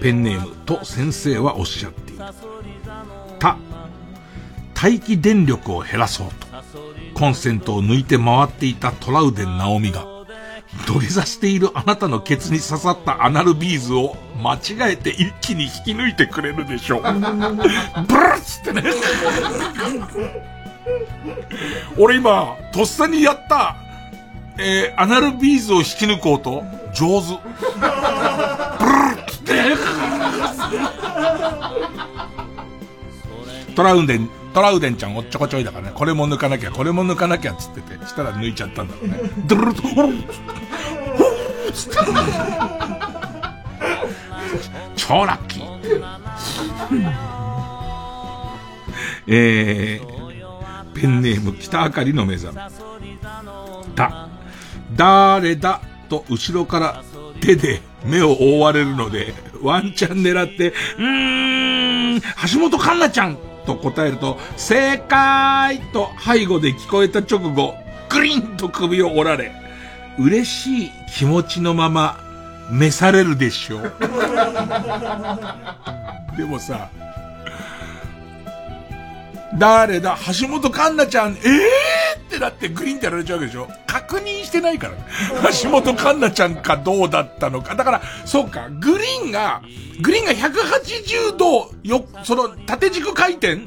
ペンネームと先生はおっしゃっている。た、待機電力を減らそうと、コンセントを抜いて回っていたトラウデン直美が、土下座しているあなたのケツに刺さったアナルビーズを間違えて一気に引き抜いてくれるでしょう。ブルッつってね。俺今、とっさにやった、えー、アナルビーズを引き抜こうと、上手。ブルッつって。トラウデン、トラウデンちゃんおっちょこちょいだからね、これも抜かなきゃ、これも抜かなきゃっつってて、したら抜いちゃったんだろうね。ドゥルルと、ほらつって。超ラッキー。えー、ペンネーム北あかりの目覚め。だ、誰だと後ろから手で目を覆われるので、ワンチャン狙って、うーん、橋本環奈ちゃんと答えると、正解と背後で聞こえた直後、グリンと首を折られ、嬉しい気持ちのまま、召されるでしょう。<laughs> でもさ、誰だ？橋本環奈ちゃん、ええー、ってなってグリーンってやられちゃうわけでしょ？確認してないからね。橋本環奈ちゃんかどうだったのか。だから、そうか、グリーンが、グリーンが180度、よ、その、縦軸回転？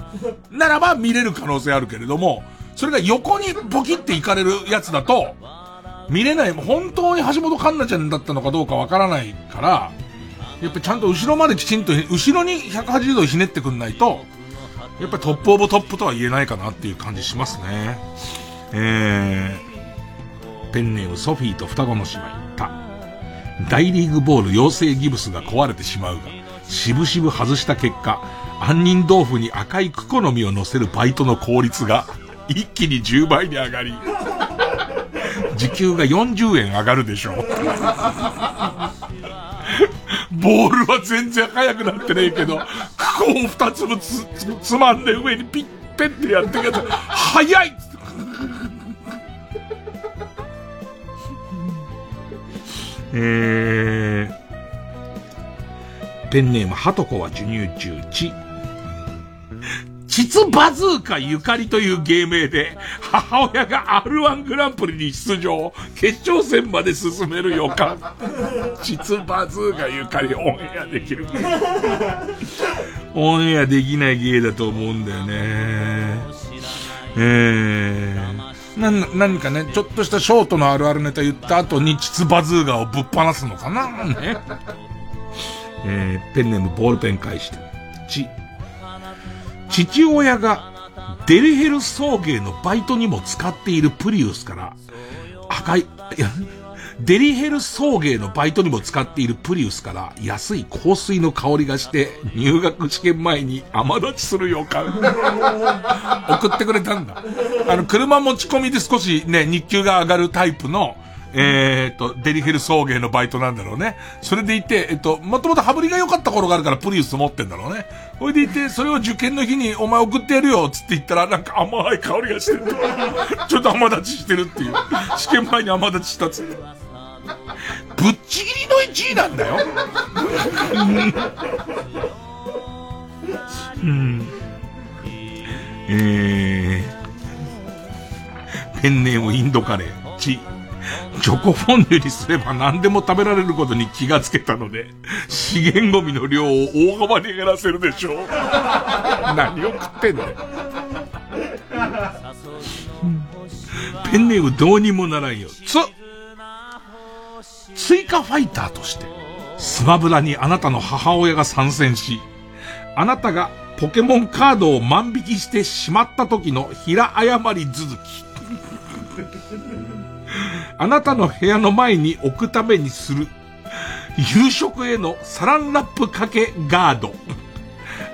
ならば見れる可能性あるけれども、それが横にボキっていかれるやつだと、見れない、本当に橋本環奈ちゃんだったのかどうかわからないから、やっぱちゃんと後ろまできちんと、後ろに180度ひねってくんないと、やっぱりトップオブトップとは言えないかなっていう感じしますね。えー、ペンネームソフィーと双子の姉妹。た。大リーグボール養成ギブスが壊れてしまうが、しぶしぶ外した結果、杏仁豆腐に赤いクコの実を乗せるバイトの効率が、一気に10倍に上がり、時給が40円上がるでしょう。ボールは全然速くなってねえけど、コーン二粒つつつまんで上にピッペッてやってるやつ、早い <laughs> えー、ペンネーム、はとこは授乳中、ち。実バズーカゆかりという芸名で、母親が R1 グランプリに出場、決勝戦まで進める予感。<laughs> 実バズーカゆかりオンエアできる。オンエアできない芸だと思うんだよね。えー、な、何かね、ちょっとしたショートのあるあるネタ言った後に、実バズーガをぶっ放すのかなね。えー、ペンネームボールペン返して。ち。父親がデリヘル送迎のバイトにも使っているプリウスから、赤い、いや、デリヘル送迎のバイトにも使っているプリウスから安い香水の香りがして入学試験前に甘立ちする予感。送ってくれたんだ。あの、車持ち込みで少しね、日給が上がるタイプの、えー、っと、デリヘル送迎のバイトなんだろうね。それでいて、えっと、もともと羽振りが良かった頃があるからプリウス持ってんだろうね。それでいて、それを受験の日にお前送ってやるよ、つって言ったらなんか甘い香りがしてる。<laughs> ちょっと甘立ちしてるっていう。試験前に甘立ちしたっつって。ぶっちぎりの1位なんだよ。うん。えー、ペンネームインドカレー、チ。チョコフォンデュにすれば何でも食べられることに気がつけたので、資源ゴミの量を大幅に減らせるでしょう。<laughs> 何を食ってんだよ。ペンネームどうにもならんよ。つ追加ファイターとして、スマブラにあなたの母親が参戦し、あなたがポケモンカードを万引きしてしまった時の平誤り続き。あなたの部屋の前に置くためにする、夕食へのサランラップかけガード。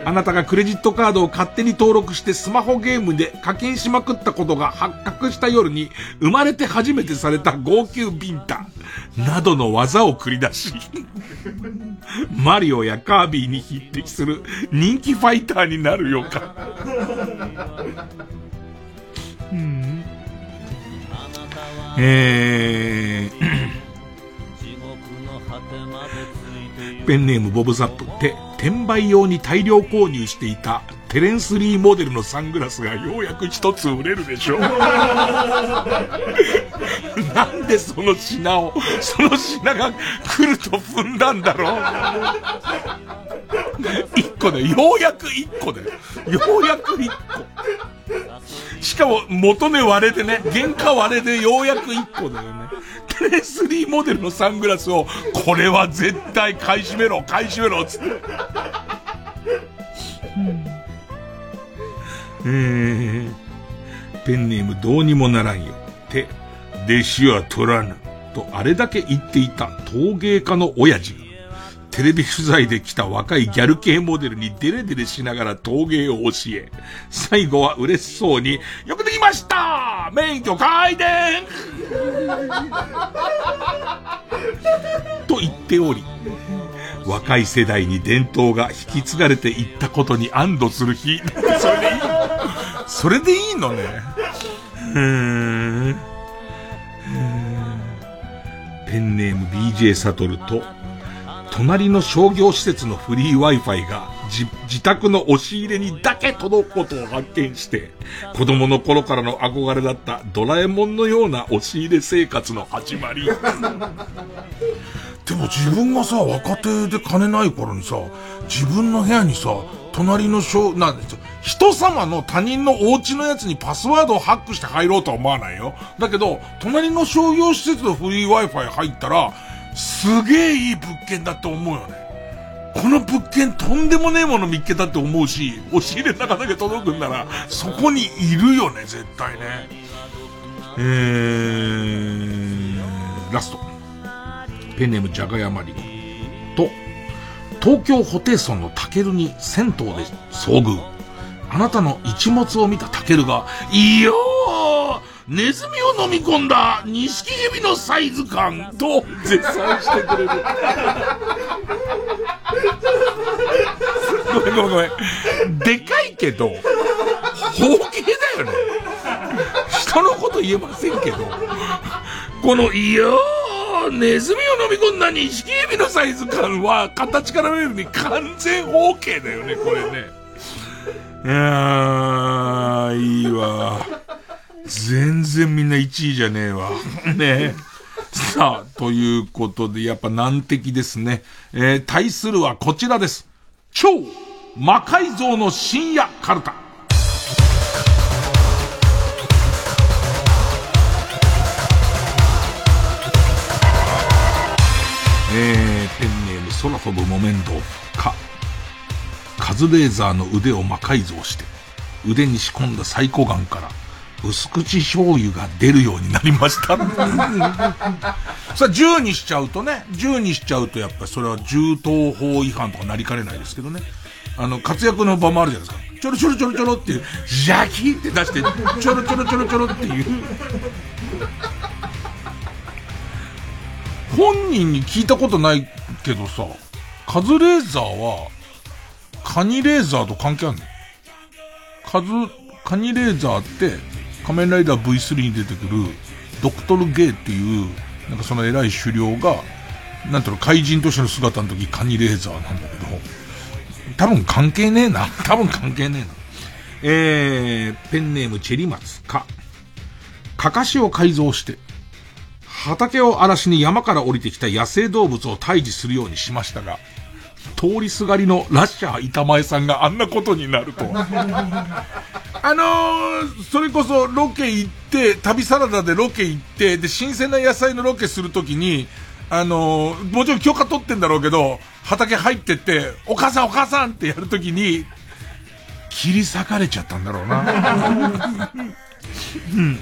あなたがクレジットカードを勝手に登録してスマホゲームで課金しまくったことが発覚した夜に生まれて初めてされた号泣ビンタなどの技を繰り出し、マリオやカービィに匹敵する人気ファイターになる予感。うんえー、ペンネームボブザップ。って、転売用に大量購入していた。テレンス・リーモデルのサングラスがようやく一つ売れるでしょう。<laughs> なんでその品を、その品が来ると踏んだんだろう。一個だよ。うやく一個だよ。うやく一個。しかも元値割れでね、原価割れでようやく一個だよね。テレスリーモデルのサングラスを、これは絶対買い占めろ、買い占めろ、つって。えー、ペンネームどうにもならんよ。って、弟子は取らぬ。とあれだけ言っていた陶芸家の親父が、テレビ取材で来た若いギャル系モデルにデレデレしながら陶芸を教え、最後は嬉しそうに、よくできました免許開伝 <laughs> と言っており、若い世代に伝統が引き継がれていったことに安堵する日。それでいいそれでいいのね。うーん。ペンネーム BJ サトルと、隣の商業施設のフリー Wi-Fi が自自宅の押し入れにだけ届くことを発見して、子供の頃からの憧れだったドラえもんのような押し入れ生活の始まり。でも自分がさ、若手で金ない頃にさ、自分の部屋にさ、隣の商、なんですよ。人様の他人のお家のやつにパスワードをハックして入ろうとは思わないよ。だけど、隣の商業施設のフリー Wi-Fi 入ったら、すげえいい物件だって思うよね。この物件とんでもねえもの見っけたって思うし、押し入れの中だけ届くんなら、そこにいるよね、絶対ね。えー、ラスト。ペンネームジャガヤマリコ。と、東京ホテイソンのタケルに銭湯で遭遇。あなたの一物を見たタケルが、いいよーネズミを飲み込んだ錦蛇のサイズ感と絶賛してくれる。ごめんごめんごめん。でかいけど、方形だよね。人のこと言えませんけど、この、いやー、ネズミを飲み込んだ錦蛇のサイズ感は、形から見るに完全方形だよね、これね。いやー、いいわ。全然みんな1位じゃねえわ。<laughs> ねさあ、ということで、やっぱ難敵ですね。えー、対するはこちらです。超魔改造の深夜カルタ。えー、ペンネーム空飛ぶ木綿豆腐か。カズレーザーの腕を魔改造して、腕に仕込んだサイコガンから、薄口醤油が出るようになりました。<laughs> さあ、10にしちゃうとね、10にしちゃうとやっぱそれは銃刀法違反とかなりかねないですけどね。あの、活躍の場もあるじゃないですか。ちょろちょろちょろちょろっていう、ジャキって出して、ちょろちょろちょろちょろっていう。本人に聞いたことないけどさ、カズレーザーは、カニレーザーと関係あるの？カズ、カニレーザーって、仮面ライダー V3 に出てくる、ドクトル・ゲイっていう、なんかその偉い狩猟が、なんていうの、怪人としての姿の時カニレーザーなんだけど、多分関係ねえな。<laughs> 多分関係ねえな。えー、ペンネームチェリマツか。かかしを改造して、畑を荒らしに山から降りてきた野生動物を退治するようにしましたが、通りすがりのラッシャー板前さんがあんなことになるとは。あのー、それこそロケ行って、旅サラダでロケ行って、で、新鮮な野菜のロケするときに、あのー、もちろん許可取ってんだろうけど、畑入ってって、お母さんお母さんってやるときに、切り裂かれちゃったんだろうな。うん。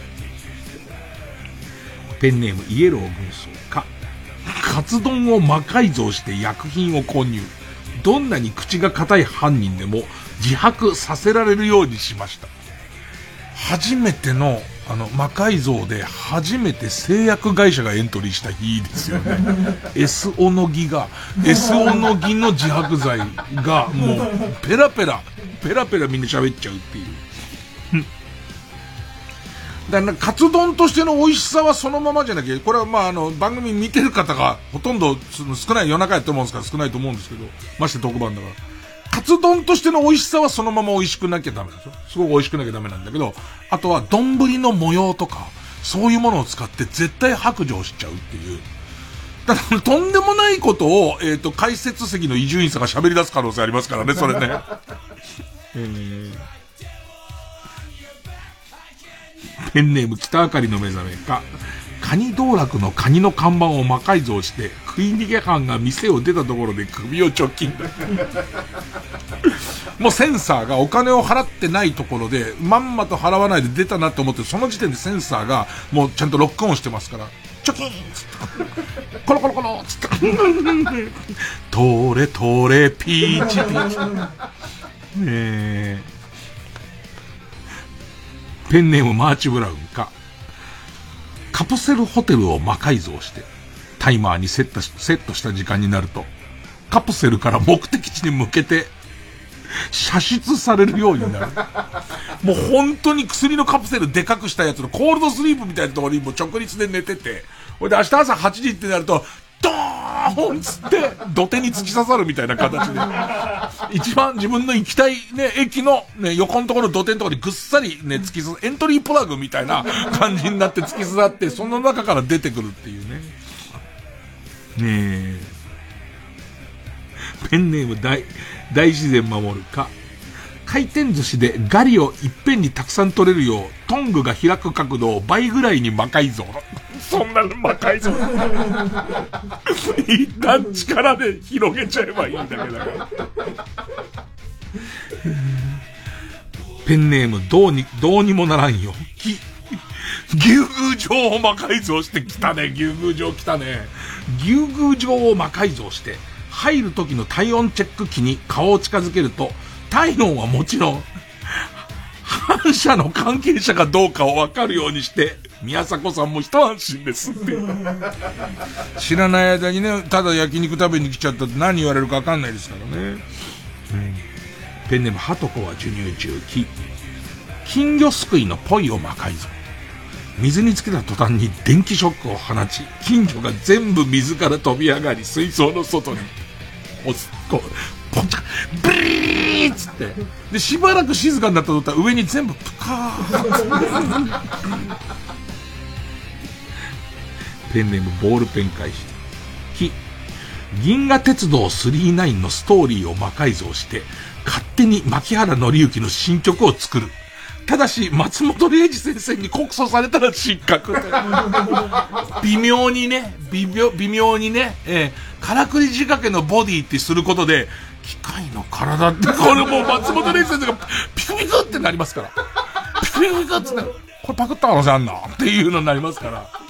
ペンネームイエロー軍曹か。カツ丼を魔改造して薬品を購入。どんなに口が硬い犯人でも自白させられるようにしました。初めての、あの、魔改造で初めて製薬会社がエントリーした日ですよね。<laughs> S オノギが、S オノギの自白剤がもうペラペラ、ペラペラみんな喋っちゃうっていう。だから、カツ丼としての美味しさはそのままじゃなきゃ、これはまああの、番組見てる方がほとんどその少ない夜中やってるもんですから少ないと思うんですけど、まして特番だから。カツ丼としての美味しさはそのまま美味しくなきゃダメなんですよ。すごく美味しくなきゃダメなんだけど、あとは丼の模様とか、そういうものを使って絶対白状しちゃうっていう。だから、とんでもないことを、えっ、ー、と、解説席の伊集院さんが喋り出す可能性ありますからね、それね。<laughs> えー、ペンネーム北あかりの目覚めか。カニ道楽のカニの看板を魔改造して、食い逃げ犯が店を出たところで首を直近。<laughs> もうセンサーがお金を払ってないところで、まんまと払わないで出たなって思って、その時点でセンサーがもうちゃんとロックオンしてますから、チョキーンつって、コロコロコロつって、<laughs> 通れ通れピーチピーチ。ね <laughs> え。ペンネームマーチブラウンか。カプセルホテルを魔改造して、タイマーにセットセットした時間になると、カプセルから目的地に向けて、射出されるようになる。もう本当に薬のカプセルでかくしたやつのコールドスリープみたいなところにもう直立で寝てて、ほいで明日朝8時ってなると、ドーンつって、土手に突き刺さるみたいな形で、一番自分の行きたいね、駅のね、横のところ土手のところにぐっさりね、突き刺さ、エントリープラグみたいな感じになって突き刺さって、その中から出てくるっていうね。ねえ。ペンネーム大、大自然守るか。回転寿司でガリをいっぺんにたくさん取れるよう、トングが開く角度を倍ぐらいに魔改造。そんなの魔改造。<laughs> 一旦力で広げちゃえばいいんだけど。ペンネーム、どうに、どうにもならんよ。き、牛宮城を魔改造してきたね。牛宮城来たね。牛宮城を魔改造して、入る時の体温チェック機に顔を近づけると、体温はもちろん、反社の関係者かどうかをわかるようにして、宮迫さんも一安心ですって。<laughs> 知らない間にね、ただ焼肉食べに来ちゃったって何言われるかわかんないですからね。うん、ペンネーム、ハトコは授乳中期。金魚すくいのポイを魔改造。水につけた途端に電気ショックを放ち、金魚が全部水から飛び上がり、水槽の外に、おす、こう、ポンチャブリーっつって。で、しばらく静かになったと思ったら上に全部プカーペンネームボールペン返し。き、銀河鉄道39のストーリーを魔改造して、勝手に牧原紀之の新曲を作る。ただし、松本零士先生に告訴されたら失格。<laughs> 微妙にね、微妙、微妙にね、えー、からくり仕掛けのボディってすることで、機械の体って、これもう松本零士先生がピクピクってなりますから。ピクピクピクってなる。これパクった話あんなっていうのになりますから。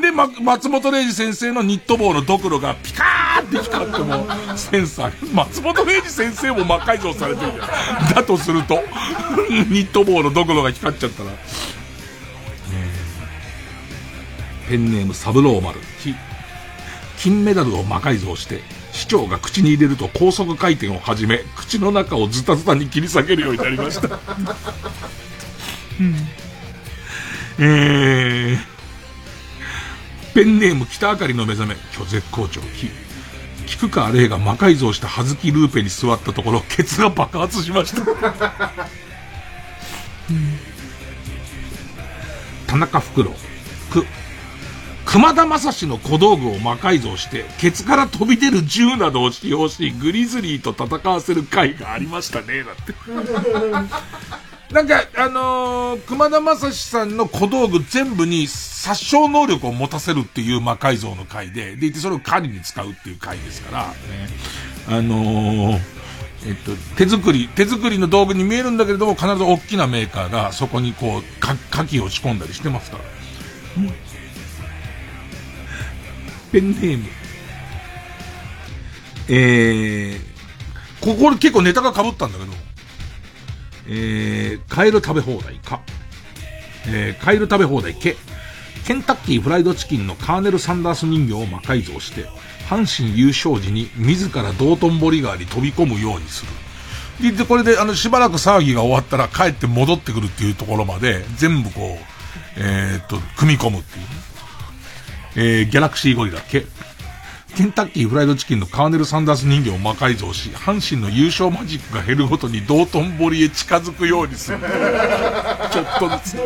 で、ま、松本零士先生のニット帽のドクロがピカーって光っても、センサー、松本零士先生も魔改造されてるじゃん。だとすると、<laughs> ニット帽のドクロが光っちゃったら。ペンネームサブローマル。金メダルを魔改造して、市長が口に入れると高速回転を始め、口の中をズタズタに切り裂けるようになりました。<laughs> うん、えー、ペンネーム北あかりの目覚め、今日絶好調、菊川玲が魔改造した葉月ルーペに座ったところ、ケツが爆発しました。田中袋、く、熊田正史の小道具を魔改造して、ケツから飛び出る銃などを使用し、グリズリーと戦わせる回がありましたね、だって。なんか、あのー、熊田正史さんの小道具全部に殺傷能力を持たせるっていう魔改造の回で、で、それを狩りに使うっていう回ですから、ね、あのー、えっと、手作り、手作りの道具に見えるんだけれども、必ず大きなメーカーがそこにこう、か、火器を仕込んだりしてますから。うん、ペンネーム。えー、ここ結構ネタが被ったんだけど、えー、カエル食べ放題か。えー、カエル食べ放題け。ケンタッキーフライドチキンのカーネル・サンダース人形を魔改造して、阪神優勝時に自ら道頓堀川に飛び込むようにする。で、これで、あの、しばらく騒ぎが終わったら帰って戻ってくるっていうところまで、全部こう、えー、っと、組み込むっていう、ね。えー、ギャラクシーゴリラ、け、ケンタッキーフライドチキンのカーネル・サンダース人形を魔改造し、阪神の優勝マジックが減るごとに道頓堀へ近づくようにする。ちょっとずつ。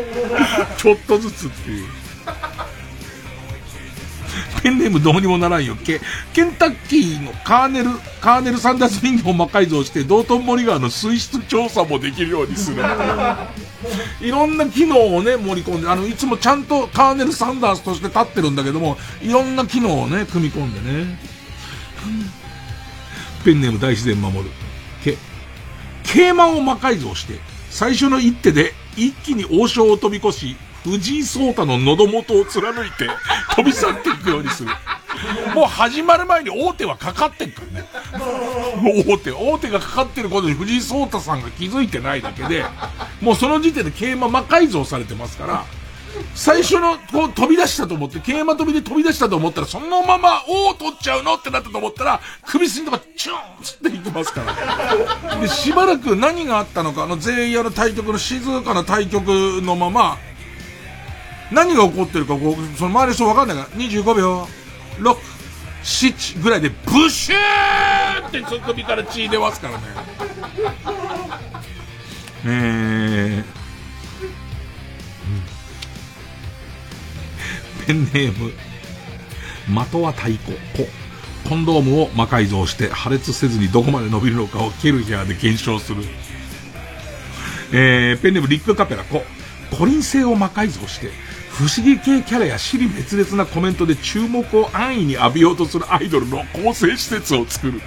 ちょっとずつっていう。ペンネームどうにもならんよ。ケ、ケンタッキーのカーネル、カーネル・サンダース人形を魔改造して、道頓堀川の水質調査もできるようにする。<laughs> いろんな機能をね、盛り込んで、あの、いつもちゃんとカーネル・サンダースとして立ってるんだけども、いろんな機能をね、組み込んでね。ペンネーム大自然守る。け、桂馬を魔改造して、最初の一手で一気に王将を飛び越し、藤井聡太の喉元を貫いて飛び去っていくようにする。もう始まる前に大手はかかってんからね。もう大手、大手がかかってることに藤井聡太さんが気づいてないだけで、もうその時点で桂馬魔改造されてますから、最初の、こう飛び出したと思って、桂馬飛びで飛び出したと思ったら、そのまま、おお取っちゃうのってなったと思ったら、首筋とかチューンっていきますから。で、しばらく何があったのか、あの全員やる対局の静かな対局のまま、何が起こってるか、こう、その周りの人わかんないから、25秒、6、7ぐらいで、ブシューってツッコミから血出ますからね。えー、ペンネーム、的は太鼓、コ。コンドームを魔改造して破裂せずにどこまで伸びるのかをケルヒャーで検証する。えー、ペンネームリックカペラ、コ。コリン性を魔改造して、不思議系キャラや尻滅裂なコメントで注目を安易に浴びようとするアイドルの構成施設を作る。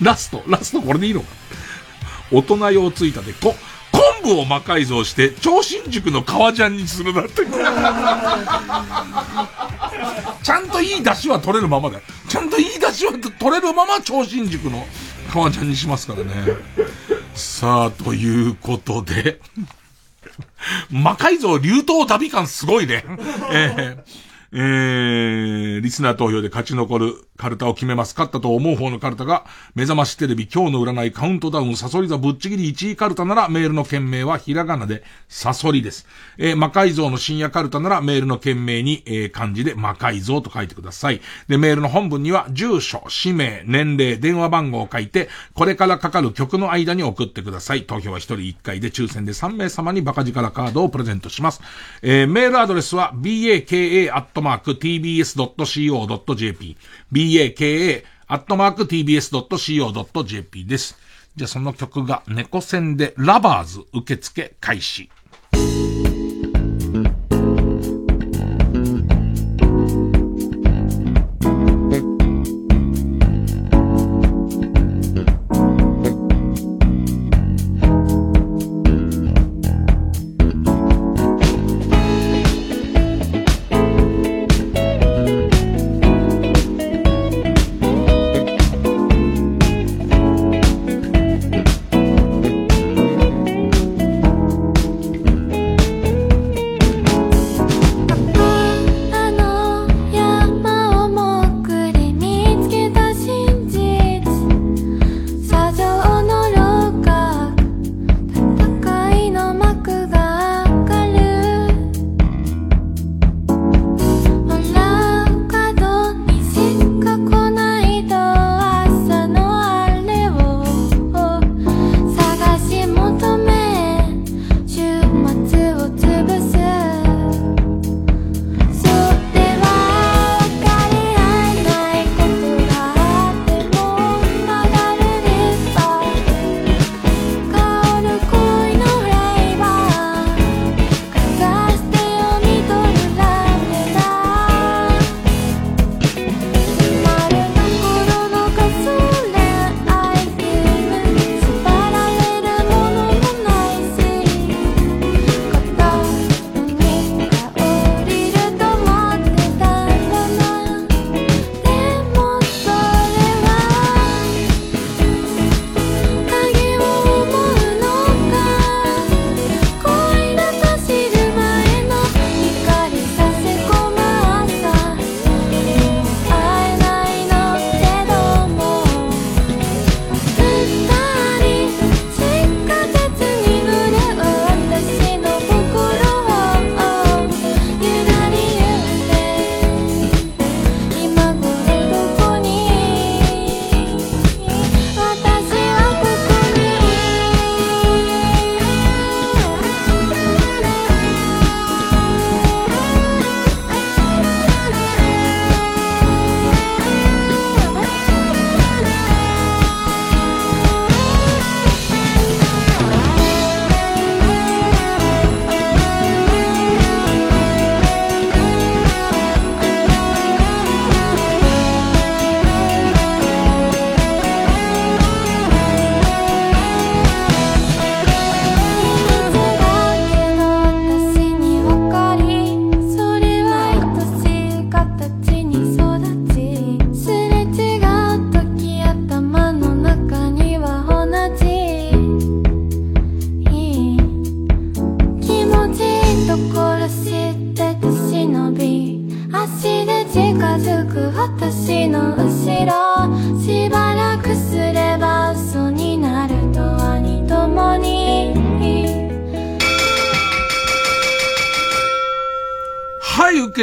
ラスト、ラストこれでいいのか？大人用ついたで、こ、昆布を魔改造して、超新塾の革ジャンにするなんて。ちゃんといい出汁は取れるままだよ。ちゃんといい出汁は取れるまま超新塾の革ジャンにしますからね。さあ、ということで魔改造流頭旅感すごいね。えーえー、リスナー投票で勝ち残るカルタを決めます。勝ったと思う方のカルタが、目覚ましテレビ今日の占いカウントダウンサソリ座ぶっちぎり1位カルタならメールの件名はひらがなでサソリです。えー、魔改造の深夜カルタならメールの件名に、えー、漢字で魔改造と書いてください。で、メールの本文には住所、氏名、年齢、電話番号を書いて、これからかかる曲の間に送ってください。投票は1人1回で抽選で3名様にバカ力カードをプレゼントします。えー、メールアドレスは baka@ マーク tbs.co.jp、baka、アットマーク tbs.co.jp です。じゃあその曲が猫戦でラバーズ受付開始。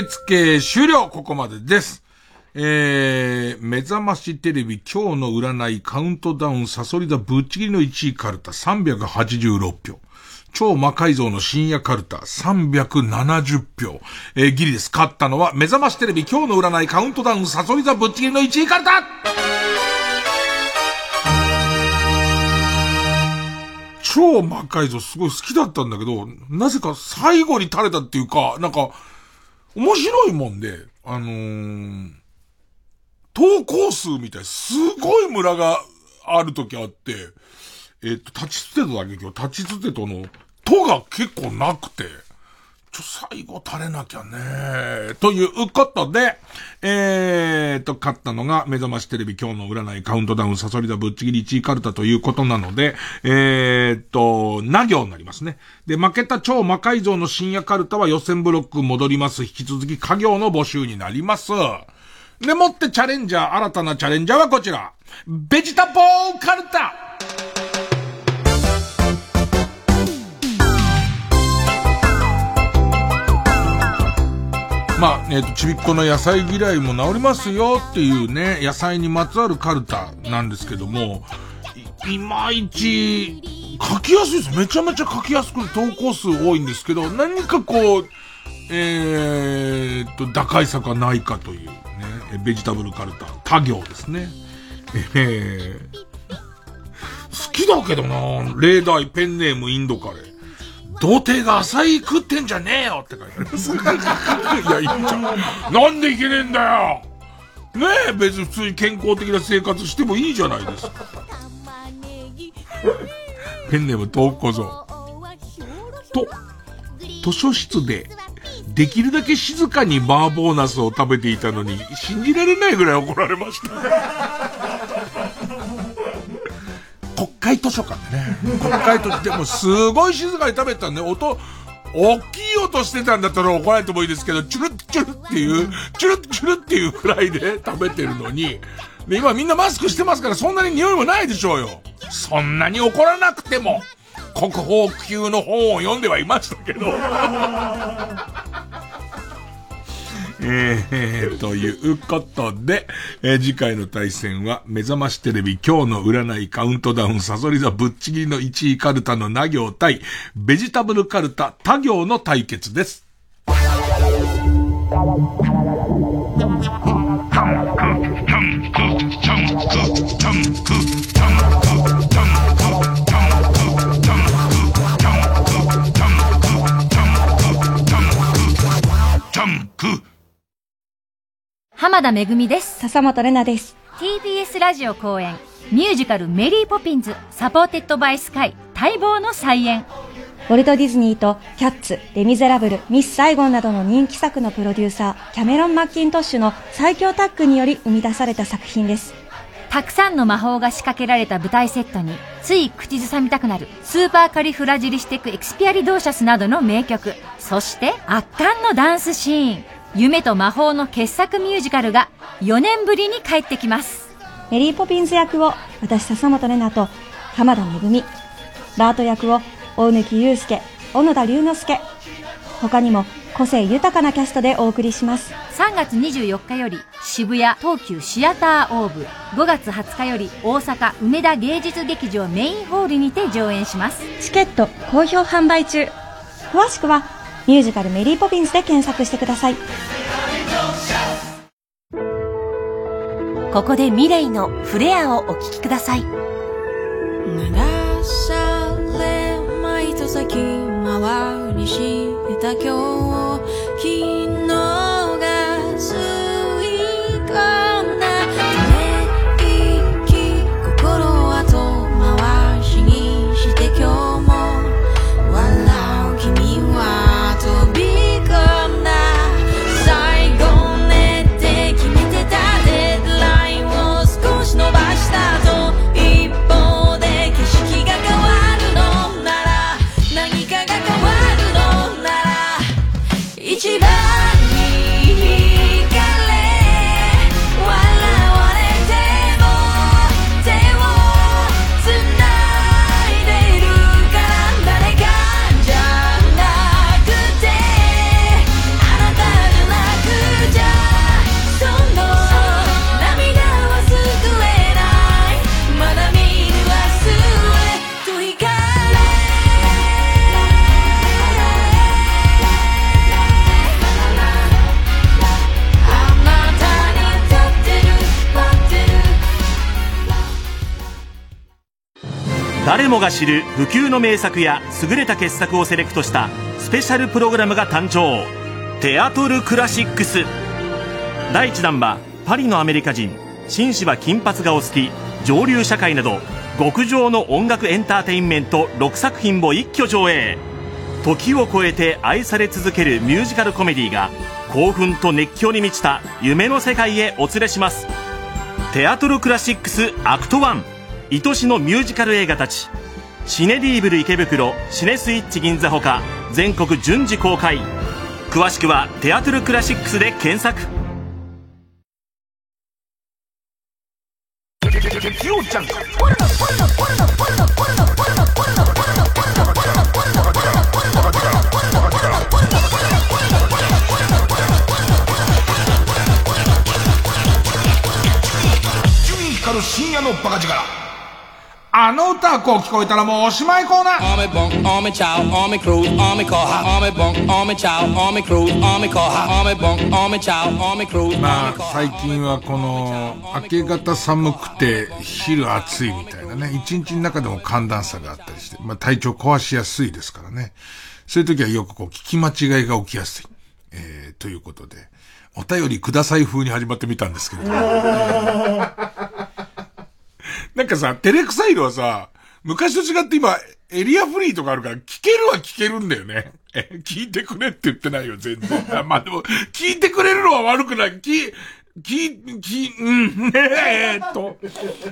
受付終了。ここまでです。えー、目覚ましテレビ今日の占いカウントダウンサソリ座ぶっちぎりの1位カルタ386票。超魔改造の深夜カルタ370票。えー、ギリです。勝ったのは目覚ましテレビ今日の占いカウントダウンサソリ座ぶっちぎりの1位カルタ超魔改造すごい好きだったんだけど、なぜか最後に垂れたっていうか、なんか、面白いもんで、あのー、投稿数みたい、すごい村がある時あって、えっ、と、立ちつてとだけど、立ちつてとの、とが結構なくて、ちょ、最後垂れなきゃねということで、えーと、勝ったのが、目覚ましテレビ今日の占いカウントダウンサソリダぶっちぎり1位カルタということなので、えーと、な行になりますね。で、負けた超魔改造の深夜カルタは予選ブロック戻ります。引き続き家業の募集になります。でもってチャレンジャー、新たなチャレンジャーはこちら。ベジタボーカルタまあ、えっ、と、ちびっこの野菜嫌いも治りますよっていうね、野菜にまつわるカルタなんですけども、いいまいち、書きやすいです。めちゃめちゃ書きやすくて投稿数多いんですけど、何かこう、えー、と、打開策はないかというね、ベジタブルカルタ、他行ですね。えー、好きだけどな例題ペンネームインドカレー。童貞が浅い食ってんじゃねえよって書いてあります。いや、いいじゃん。なんでいけねえんだよねえ、別に普通に健康的な生活してもいいじゃないですか。ペンネーム投稿ぞ。と、図書室で、できるだけ静かにバーボーナスを食べていたのに、信じられないぐらい怒られました。国会図書館でね。国会図書館、でもすごい静かに食べたんで、音、大きい音してたんだったら怒られてもいいですけど、チュルッチュルッっていう、チュルッチュルッっていうくらいで食べてるのに、で、今みんなマスクしてますからそんなに匂いもないでしょうよ。そんなに怒らなくても、国宝級の本を読んではいましたけど。えー、ということで、えー次回の対戦は、目覚ましテレビ今日の占いカウントダウンサソリ座ぶっちぎりの1位カルタのな行対、ベジタブルカルタ他行の対決です。
浜田めぐみです。笹本玲奈です。TBS ラジオ後援、ミュージカルメリーポピンズ、 Supported by Sky、待望の再演。
ウォルト・ディズニーとキャッツ、レ・ミゼラブル、ミス・サイゴンなどの人気作のプロデューサー、キャメロン・マッキントッシュの最強タッグにより生み出された作品です。
たくさんの魔法が仕掛けられた舞台セットに、つい口ずさみたくなる、スーパーカリフラジリスティック・エクスピアリドーシャスなどの名曲。そして、圧巻のダンスシーン。夢と魔法の傑作ミュージカルが4年ぶりに帰ってきます。
メリー・ポピンズ役を私、笹本玲奈と浜田めぐみ。バート役を大貫祐介、小野田龍之介。他にも個性豊かなキャストでお送りします。
3月24日より渋谷東急シアターオーブ5月20日より大阪梅田芸術劇場メインホールにて上演します
チケット好評販売中。詳しくはミュージカルメリー・ポピンズで検索してください。
ここでミレイのフレアをお聴きください。
鳴らされま糸先回りした今日誰
もが知る不朽の名作や優れた傑作をセレクトしたスペシャルプログラムが誕生。テアトルクラシックス。第1弾はパリのアメリカ人紳士は金髪がお好き上流社会など極上の音楽エンターテインメント6作品を一挙上映。時を超えて愛され続けるミュージカルコメディが興奮と熱狂に満ちた夢の世界へお連れします。テアトルクラシックスアクト1愛しのミュージカル映画たち。シネリーブル池袋シネスイッチ銀座ほか全国順次公開。詳しくはテアトルクラシックスで検索。
伊集院光る深夜のバカ力。あの歌こう聞こえたらもうおしまいコーナー。まあ最近はこの明け方寒くて昼暑いみたいなね。一日の中でも寒暖差があったりして、まあ体調壊しやすいですからね。そういう時はよくこう聞き間違いが起きやすい、えー、ということでお便りください風に始まってみたんですけれど。もなんかさ、照れくさいのはさ、昔と違って今、エリアフリーとかあるから、聞けるは聞けるんだよね。<laughs> え、聞いてくれって言ってないよ、全然。あまあでも、聞いてくれるのは悪くない。聞、聞、聞、うん、えーっと、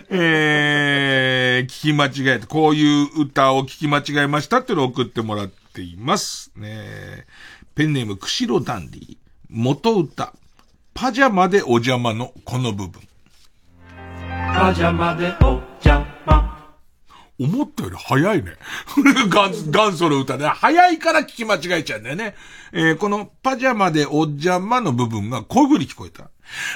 えー、聞き間違えた。こういう歌を聞き間違えましたってのを送ってもらっています。ねペンネーム、釧路ダンディ。元歌。パジャマでお邪魔のこの部分。
パジャマでお邪魔。
思ったより早いね。<laughs> 元祖元祖の歌ね。早いから聞き間違えちゃうんだよね。えーこのパジャマでお邪魔の部分がこういう風に聞こえた。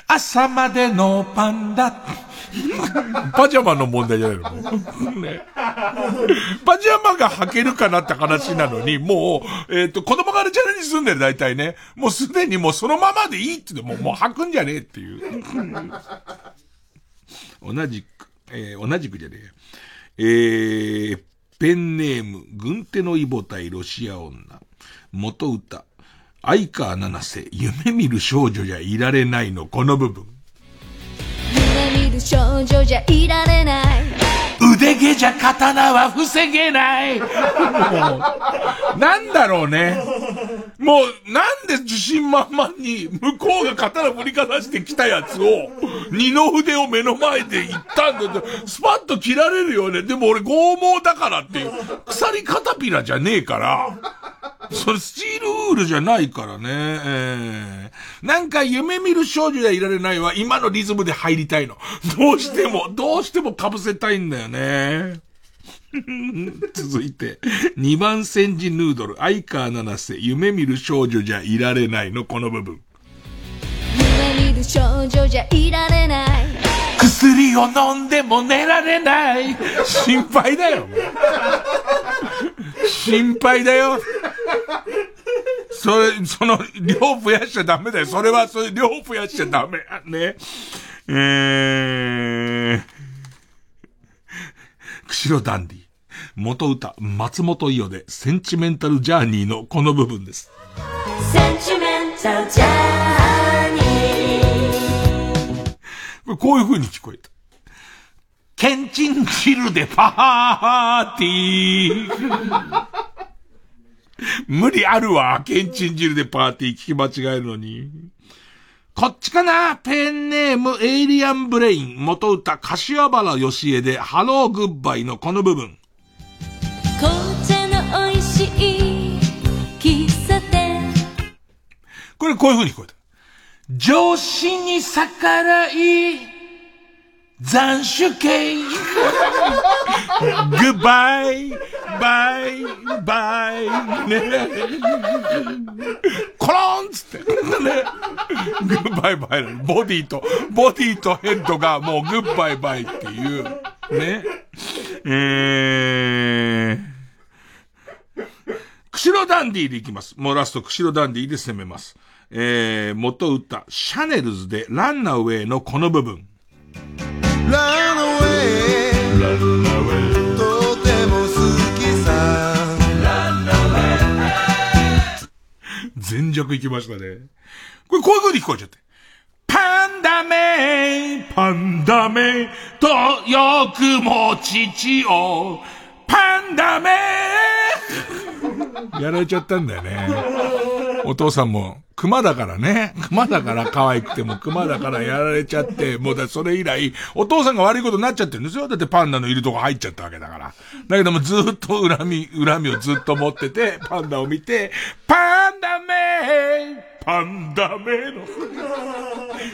朝までのパンダ。<laughs> パジャマの問題じゃないの？ね。パジャマが履けるかなって話なのに、もう、えっ、と、子供がチャレンジすんだよ、大体ね。もうすでにもうそのままでいいって言ってもう、もう履くんじゃねえっていう。同じく、えー同じくじゃねえや。えー、ペンネーム、軍手のイボ対ロシア女。元歌、相川七瀬、夢見る少女じゃいられないの、この部分。
夢見る少女じゃいられない
腕毛じゃ刀は防げない。もう、なんだろうね。もう、なんで自信満々に、向こうが刀振りかざしてきたやつを、二の腕を目の前で言ったんだって、スパッと切られるよね。でも俺剛毛だからっていう、鎖カタピラじゃねえから。それスチールウールじゃないからね。えーなんか夢見る少女じゃいられないわ。今のリズムで入りたいの。どうしても、どうしても被せたいんだよね。<laughs> 続いて、二番煎じヌードル、相川七瀬、夢見る少女じゃいられないの、この部分。
夢見る少女じゃいられない
薬を飲んでも寝られない。心配だよ。心配だよ。それ、その、量増やしちゃダメだよ。それは、それ、量増やしちゃダメ。ね。えー、釧路ダンディ。元歌、松本伊代で、センチメンタルジャーニーのこの部分です。
センチメンタルジャーニー
ここういう風に聞こえた。ケンチン汁でパーティー。無理あるわ。ケンチン汁でパーティー聞き間違えるのに。こっちかな？ペンネームエイリアンブレイン元歌柏原芳恵でハローグッバイのこの部分。
紅茶の美味しい喫茶店
これこういう風に聞こえた。上司に逆らい、斬首刑。グッバイ、バイ、バイ、ね。コロンつって。ね。グッバイバイ。ボディと、ボディとヘッドがもうグッバイバイっていう。ね。えー。釧路ダンディでいきます。もうラスト釧路ダンディで攻めます。えー、元歌、シャネルズでランナーウェイのこの部分。全弱いきましたね。これこういう風に聞こえちゃって。パンダメめパンダメめとよくも父を、パンダメめやられちゃったんだよね。<laughs> お父さんも、熊だからね。熊だから可愛くても熊だからやられちゃって、もうだ、それ以来、お父さんが悪いことになっちゃってるんですよ。だってパンダのいるとこ入っちゃったわけだから。だけどもずっと恨み、恨みをずっと持ってて、パンダを見て、パンダメパンダメの。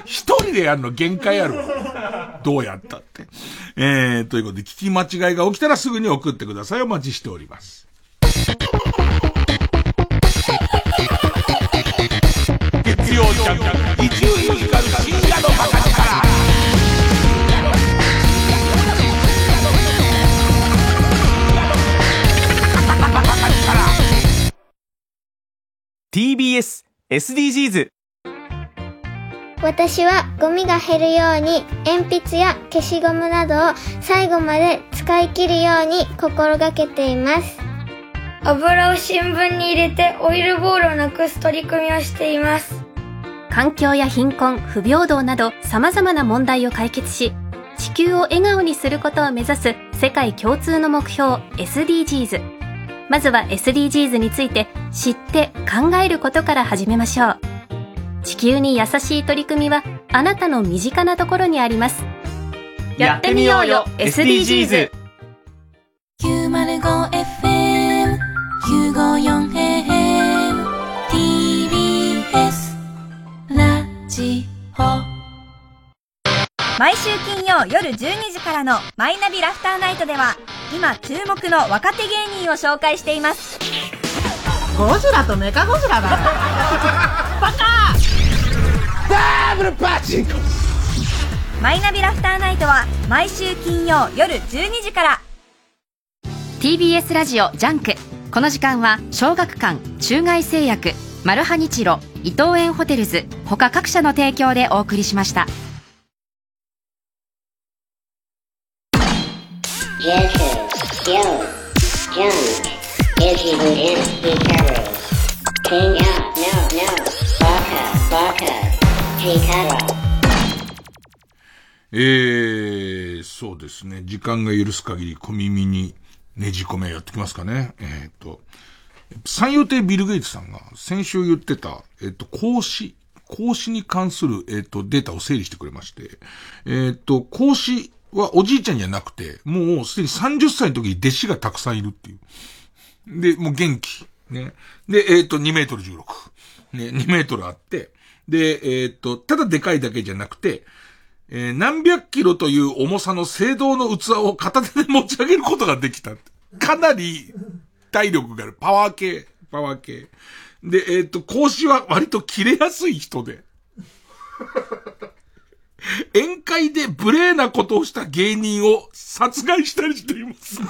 一人でやるの限界あるわ。どうやったって。えー、ということで、聞き間違いが起きたらすぐに送ってください。お待ちしております。月曜ジャンク、伊集院光る深夜のバカ力。
TBS SDGs
私はゴミが減るように鉛筆や消しゴムなどを最後まで使い切るように心がけています
油を新聞に入れてオイルボールをなくす取り組みをしています
環境や貧困、不平等など様々な問題を解決し、地球を笑顔にすることを目指す世界共通の目標 SDGs。まずは SDGs について知って考えることから始めましょう。地球に優しい取り組みはあなたの身近なところにあります。やってみようよ SDGs!
905FM 954AM ジオ
毎週金曜夜12時からのマイナビラフターナイトでは今注目の若手芸人を紹介しています。
ゴジラとメカゴジラだ。<laughs> バカ！
ダブルパチンコ。マイナビラフターナイトは毎週金曜夜12時から。
TBS ラジオジャンク。この時間は小学館中外製薬マルハニチロ伊藤園ホテルズ他各社の提供でお送りしました
えー、そうですね。時間が許す限り小耳にねじ込めやってきますかね。えー、っと。三遊亭ビル・ゲイツさんが先週言ってた、えっ、と、孔子、孔子に関する、えっ、と、データを整理してくれまして、えっ、と、孔子はおじいちゃんじゃなくて、もうすでに30歳の時に弟子がたくさんいるっていう。で、もう元気。ね。で、えっ、と、2メートル16。ね、2メートルあって、で、えっ、と、ただでかいだけじゃなくて、えー何百キロという重さの青銅の器を片手で持ち上げることができた。かなり体力がある。パワー系。パワー系。で、えっ、と、講師は割と切れやすい人で。<laughs> 宴会で無礼なことをした芸人を殺害したりしています。<laughs>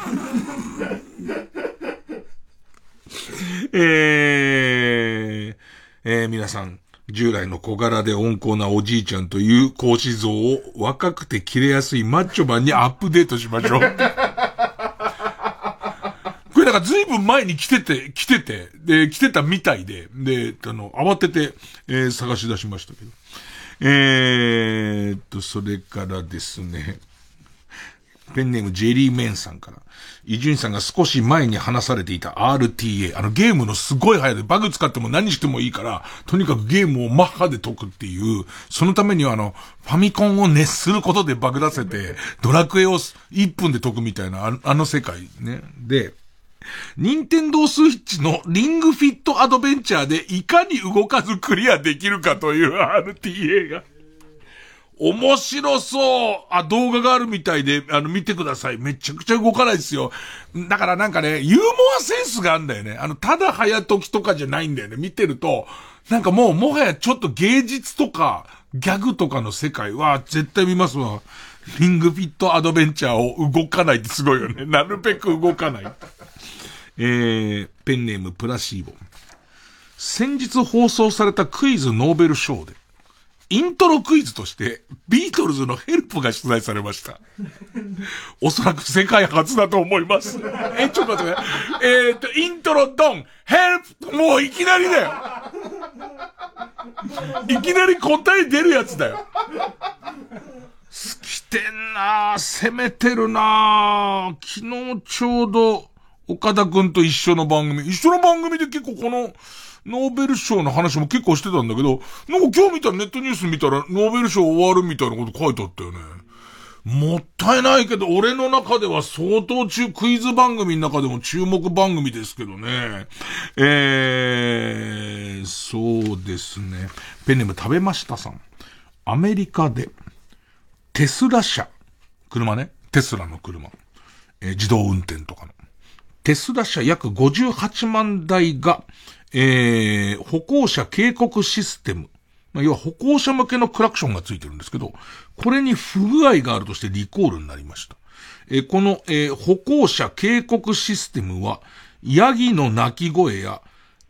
えー、えー皆さん、従来の小柄で温厚なおじいちゃんという講師像を若くて切れやすいマッチョマンにアップデートしましょう。これだから随分前に来てて、来てて、で、来てたみたいで、で、あの、慌てて、えー探し出しましたけど。えーっと、それからですね、ペンネームジェリーメンさんから。伊集院さんが少し前に話されていた RTA。あのゲームのすごい早いでバグ使っても何してもいいから、とにかくゲームをマッハで解くっていう、そのためにはあの、ファミコンを熱することでバグ出せて、ドラクエを1分で解くみたいな、あの世界ね。で、任天堂スイッチのリングフィットアドベンチャーでいかに動かずクリアできるかという RTA が。面白そうあ、動画があるみたいで、あの、見てください。めちゃくちゃ動かないですよ。だからなんかね、ユーモアセンスがあるんだよね。あの、ただ早時とかじゃないんだよね。見てると、なんかもう、もはやちょっと芸術とか、ギャグとかの世界は絶対見ますわ。リングフィットアドベンチャーを動かないってすごいよね。なるべく動かない。えー、ペンネームプラシーボ。先日放送されたクイズノーベル賞で、イントロクイズとして、ビートルズのヘルプが出題されました。おそらく世界初だと思います。え、ちょっと待ってね。えーっと、イントロドン、ヘルプもういきなりだよいきなり答え出るやつだよ。好きてんなぁ攻めてるなぁ昨日ちょうど、岡田くんと一緒の番組、一緒の番組で結構この、ノーベル賞の話も結構してたんだけど、なんか今日見たらネットニュース見たら、ノーベル賞終わるみたいなこと書いてあったよね。もったいないけど、俺の中では相当中、クイズ番組の中でも注目番組ですけどね。えー、そうですね。ペンネーム食べましたさん。アメリカで、テスラ車。車ね。テスラの車。えー、自動運転とか。テスラ車約58万台が、えー、歩行者警告システム。まあ、要は歩行者向けのクラクションがついてるんですけど、これに不具合があるとしてリコールになりました。えー、この、えー、歩行者警告システムは、ヤギの鳴き声や、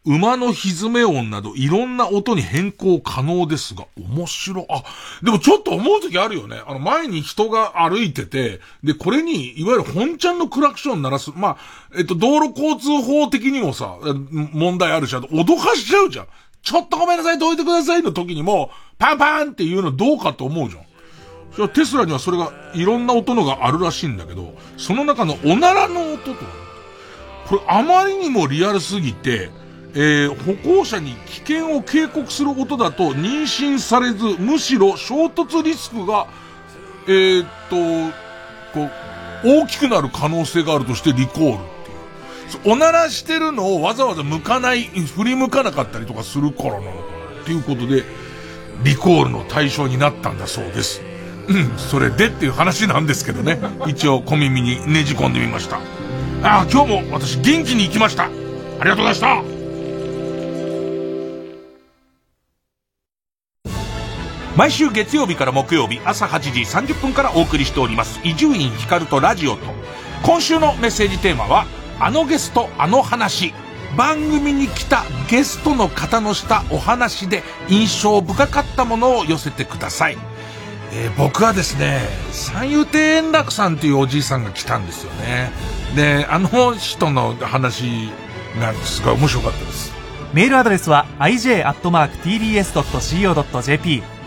馬の歪め音などいろんな音に変更可能ですが、面白。あ、でもちょっと思う時あるよね。あの前に人が歩いてて、で、これに、いわゆる本ちゃんのクラクション鳴らす。まあ、えっと、道路交通法的にもさ、問題あるし、脅かしちゃうじゃん。ちょっとごめんなさい、どいてくださいの時にも、パンパンっていうのどうかと思うじゃん。じゃテスラにはそれが、いろんな音のがあるらしいんだけど、その中のおならの音と、これあまりにもリアルすぎて、えー、歩行者に危険を警告する音だと妊娠されず、むしろ衝突リスクが、えー、っと、こう、大きくなる可能性があるとしてリコールっていう。おならしてるのをわざわざ向かない、振り向かなかったりとかするからなのかなっていうことで、リコールの対象になったんだそうです。うん、それでっていう話なんですけどね。一応小耳にねじ込んでみました。ああ、今日も私元気に行きました。ありがとうございました。毎週月曜日から木曜日朝8時30分からお送りしております。伊集院光とラジオと。今週のメッセージテーマはあのゲストあの話。番組に来たゲストの方のしたお話で印象深かったものを寄せてください、えー、僕はですね三遊亭円楽さんというおじいさんが来たんですよね。であの人の話がすごい面白かったです。
メールアドレスは ij.tbs.co.jp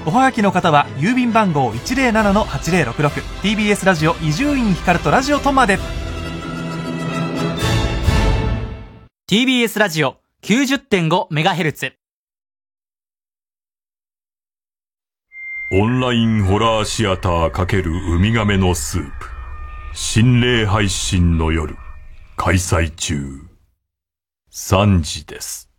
おはがきの方は郵便番号 107-8066TBS ラジオ伊集院光とラジオとまで。
TBS ラジオ 90.5MHz
オンラインホラーシアター×ウミガメのスープ。心霊配信の夜開催中。3時です。